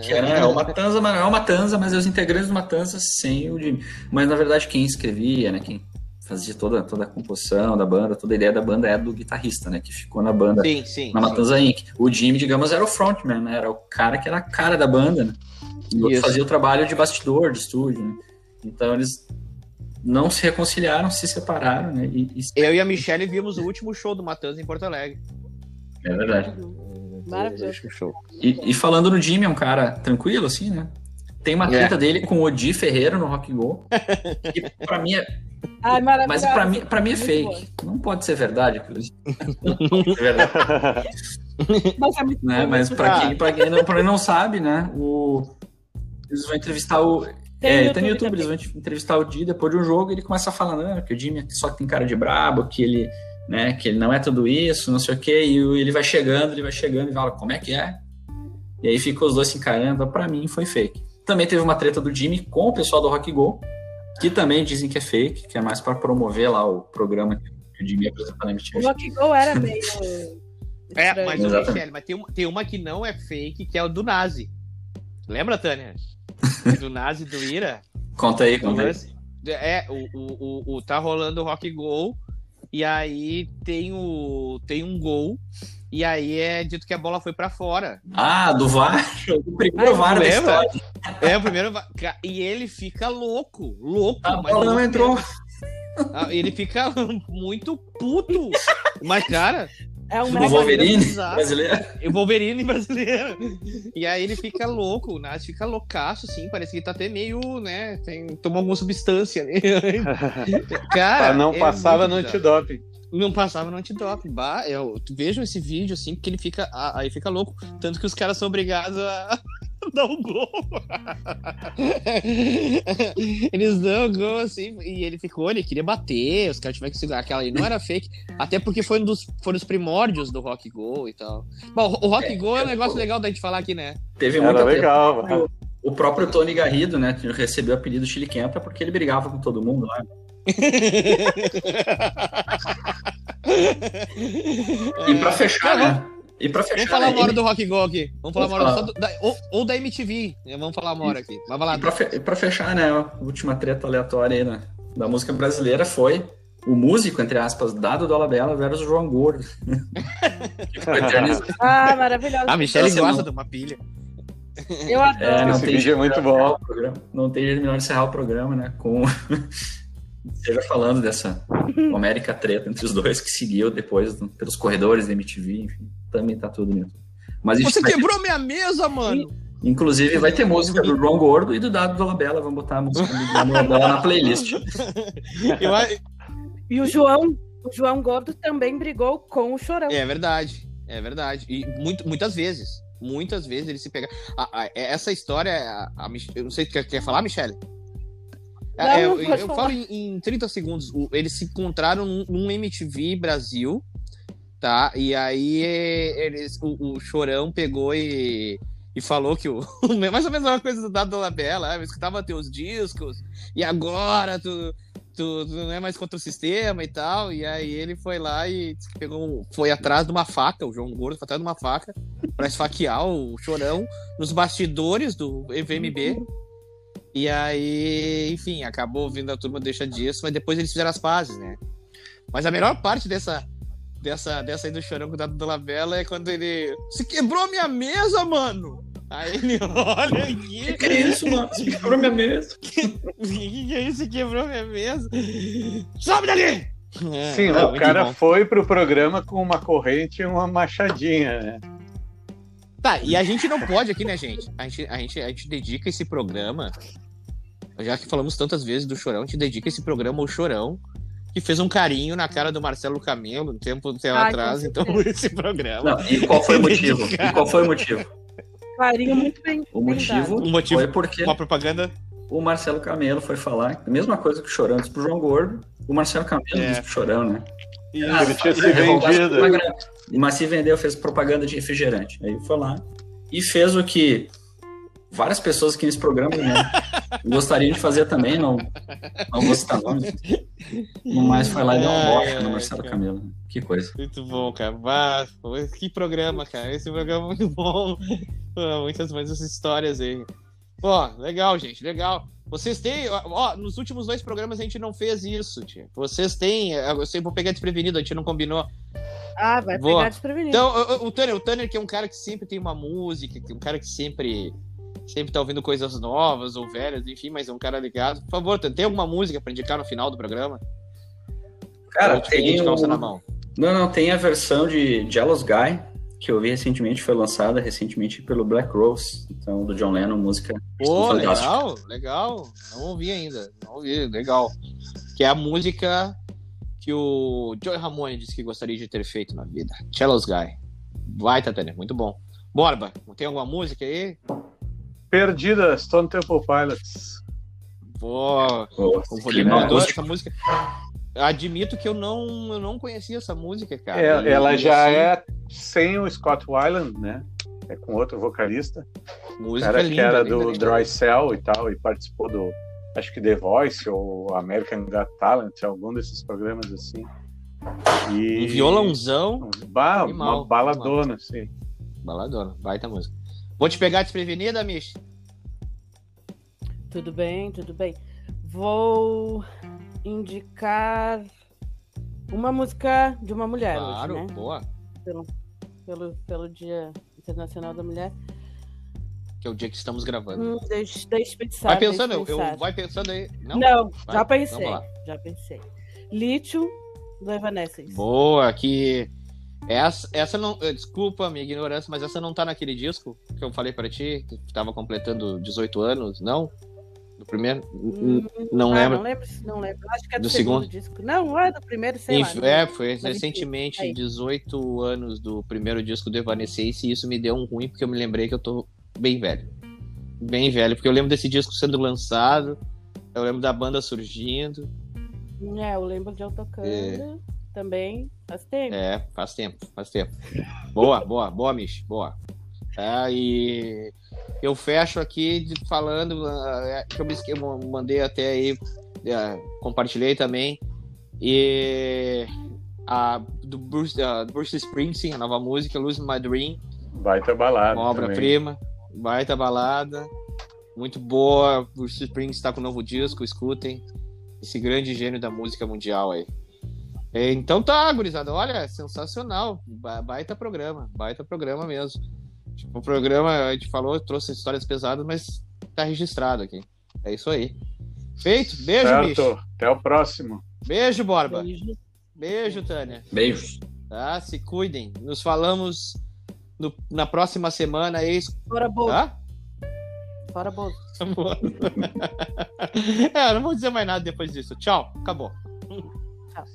Que era é o Matanza, mas não é o Matanza, mas é os integrantes do Matanza sem o Jimmy. Mas na verdade quem escrevia, né, quem fazia toda, toda a composição da banda, toda a ideia da banda é do guitarrista, né, que ficou na banda, sim, sim, na Matanza sim. Inc. O Jimmy, digamos, era o frontman, né, era o cara que era a cara da banda, né, e fazia o trabalho de bastidor, de estúdio, né. Então eles não se reconciliaram, se separaram, né. E, e... Eu e a Michelle vimos o último show do Matanza em Porto Alegre. É verdade. Maravilhoso. Show. E, e, falando no Jimmy, é um cara tranquilo, assim, né? Tem uma treta é. dele com o Odi Ferreira no Rock Go. Que pra mim é. Ai, mas pra mim, pra mim é fake. Não pode ser verdade, Não pode ser verdade. mas é muito né? Mas pra quem, pra, quem não, pra quem não sabe, né? O... Eles vão entrevistar o. Tem é, tem no YouTube, eles vão entrevistar o Di depois de um jogo e ele começa a falar, não, que o Jimmy só tem cara de brabo, que ele né? Que ele não é tudo isso, não sei o quê, e ele vai chegando, ele vai chegando e fala, como é que é? E aí ficam os dois se encarando, para mim foi fake. Também teve uma treta do Jimmy com o pessoal do Rock Go, que também dizem que é fake, que é mais para promover lá o programa que o Jimmy apresentou na MTV. O Rock Go era meio. é, mas, Michele, mas tem, uma, tem uma que não é fake, que é o do Nazi. Lembra, Tânia? do Nazi do Ira? Conta aí, conta aí. É, o, o, o, o, tá rolando o Rock Go e aí tem, o, tem um gol. E aí é dito que a bola foi para fora. Ah, do VAR? O primeiro ah, VAR da história. É, o primeiro VAR. E ele fica louco, louco. A bola não entrou. Ah, ele fica muito puto. Mas, cara, é um o Wolverine brasileiro. O Wolverine brasileiro. E aí ele fica louco, o Nath fica loucaço, assim, parece que ele tá até meio, né, tem, tomou alguma substância ali. Cara, ah, não é passava no antidoping. Não passava no antidoping. Bah, eu vejo esse vídeo, assim, porque ele fica, aí fica louco. Tanto que os caras são obrigados a dar um gol. Eles dão um gol assim, e ele ficou, ele queria bater, os caras tiveram que segurar aquela aí, não era fake, até porque foi um dos, foram os primórdios do Rock Go e tal. Bom, o Rock é, Go é um negócio legal da gente falar aqui, né? Teve muita era legal. O próprio Tony Garrido, né, recebeu o apelido Chiliquenta porque ele brigava com todo mundo lá. e pra fechar, né? E pra fechar. Vamos falar uma hora do Rock Go aqui. Vamos falar uma hora do, da, ou, ou, da MTV. Vamos falar uma hora aqui. Vai lá. E pra, fe, pra fechar, né? A última treta aleatória aí, né? Da música brasileira foi o músico, entre aspas, Dado Dolabella versus João Gordo. ah, maravilhoso. A Michelle então, gosta não... de uma pilha. Eu adoro. É, não Esse tem vídeo é muito bom. Não tem jeito melhor encerrar o programa, né? Com. Seja falando dessa América treta entre os dois que seguiu depois pelos corredores da MTV, enfim, também tá tudo mesmo. Mas Você quebrou ter... minha mesa, mano! Inclusive vai ter música do João Gordo e do Dado Dolabella, vamos botar a música do João Dolabella na playlist. E o João, o João Gordo também brigou com o Chorão. É verdade, é verdade. E muito, muitas vezes, muitas vezes ele se pega. essa história, a, a, eu não sei, quer, quer falar, Michele? Não, é, eu, eu falo em, em 30 segundos. Eles se encontraram num, num MTV Brasil, tá? E aí eles, o, o Chorão pegou e, e falou que o. mais ou menos a coisa do Dado Dolabella, eu escutava teus discos, e agora tu tu, tu, não é mais contra o sistema e tal. E aí ele foi lá e pegou, foi atrás de uma faca, o João Gordo foi atrás de uma faca para esfaquear o Chorão nos bastidores do EVMB. E aí, enfim, acabou vindo a turma deixa disso, mas depois eles fizeram as pazes, né? Mas a melhor parte dessa dessa dessa aí do Chorão com o Dado da Labela é quando ele se quebrou minha mesa, mano. Aí ele olha aqui. Que, que é isso, mano? Você quebrou minha mesa. que, que é isso? Quebrou minha mesa? Sobe dali! É, Sim, o cara bom. foi pro programa com uma corrente e uma machadinha, né? Tá, e a gente não pode aqui, né, gente? A gente, a gente, a gente dedica esse programa, já que falamos tantas vezes do Chorão, a gente dedica esse programa ao Chorão, que fez um carinho na cara do Marcelo Camelo um tempo, um tempo Ai, atrás, então esse programa. Não, e qual foi o motivo? E qual foi o motivo? Carinho muito bem. O motivo, o motivo foi porque. Uma propaganda. O Marcelo Camelo foi falar a mesma coisa que o Chorão disse pro João Gordo. O Marcelo Camelo é. disse pro Chorão, né? E ah, ele tinha se vendido. Mas se vendeu, fez propaganda de refrigerante. Aí foi lá e fez o que várias pessoas aqui nesse programa né, gostariam de fazer também, não, não vou citar nomes. Mas foi lá e deu uma bosta no Marcelo Camelo. Que coisa. Muito bom, cara. que programa, cara. Esse programa é muito bom. Muitas, muitas histórias aí. Ó, legal, gente, legal. Vocês têm. Ó, nos últimos dois programas a gente não fez isso, tia. Vocês têm. Eu sei, vou pegar desprevenido, a gente não combinou. Ah, vai vou. pegar desprevenido. Então, o, o, Tanner, o Tanner, que é um cara que sempre tem uma música, que é um cara que sempre. Sempre tá ouvindo coisas novas ou velhas, enfim, mas é um cara ligado. Por favor, tem alguma música para indicar no final do programa? Cara, tem. O... Na mão. Não, não, tem a versão de Jealous Guy, que eu vi recentemente, foi lançada recentemente pelo Black Rose, então do John Lennon, música. Pô, legal, legal. Não ouvi ainda, não ouvi, legal. Que é a música que o Joey Ramone disse que gostaria de ter feito na vida. Cellos Guy. Vai, Tatânia, muito bom. Borba, tem alguma música aí? Perdida, Stone Temple Pilots. Pô, Pô essa música. Admito que eu não, eu não conhecia essa música, cara. É, ela já assim... é sem o Scott Weiland, né? É com outro vocalista. Música cara linda, que era linda, do linda. Dry Cell e tal, e participou do, acho que The Voice ou American Got Talent, algum desses programas assim. E... Um violãozão. Ba uma baladona, sim. Baladona, baita música. Vou te pegar desprevenida, Mish? Tudo bem, tudo bem. Vou indicar uma música de uma mulher. Claro, hoje, né? boa. Pelo, pelo, pelo Dia Internacional da Mulher. Que é o dia que estamos gravando. Hum, deixa, deixa pensar. Vai pensando, pensar. Eu, vai pensando aí. Não, Não vai, já pensei. Já pensei. Lítio do Evanescence. Boa, que. Essa, essa não. Eh, desculpa a minha ignorância, mas essa não tá naquele disco que eu falei para ti, que tava completando 18 anos, não? Do primeiro? Hum, não ah, lembro. Não lembro, não lembro. Acho que é do, do segundo. disco. Não, é do primeiro, sei Inf lá. É, foi recentemente, é 18 anos do primeiro disco do Evanescence, e isso me deu um ruim, porque eu me lembrei que eu tô bem velho. Bem velho, porque eu lembro desse disco sendo lançado, eu lembro da banda surgindo. É, eu lembro de eu tocando é. também. Faz tempo. É, faz tempo, faz tempo. boa, boa, boa, Mish, boa. Tá? E eu fecho aqui falando, uh, que eu, me, eu mandei até aí, uh, compartilhei também, e a, do, Bruce, uh, Bruce Springsteen, a nova música, Lose My Dream. Baita balada. Uma obra-prima, baita balada, muito boa. Bruce Springsteen está com um novo disco, escutem. Esse grande gênio da música mundial aí. Então tá, gurizada. Olha, sensacional. Baita programa. Baita programa mesmo. Tipo, o programa, a gente falou, trouxe histórias pesadas, mas tá registrado aqui. É isso aí. Feito. Beijo, certo. bicho. Até o próximo. Beijo, Borba. Beijo, Beijo Tânia. Beijos. Tá? Se cuidem. Nos falamos no, na próxima semana. Aí. Fora Bozo. Tá? Fora Bozo. é, não vou dizer mais nada depois disso. Tchau. Acabou. Tchau.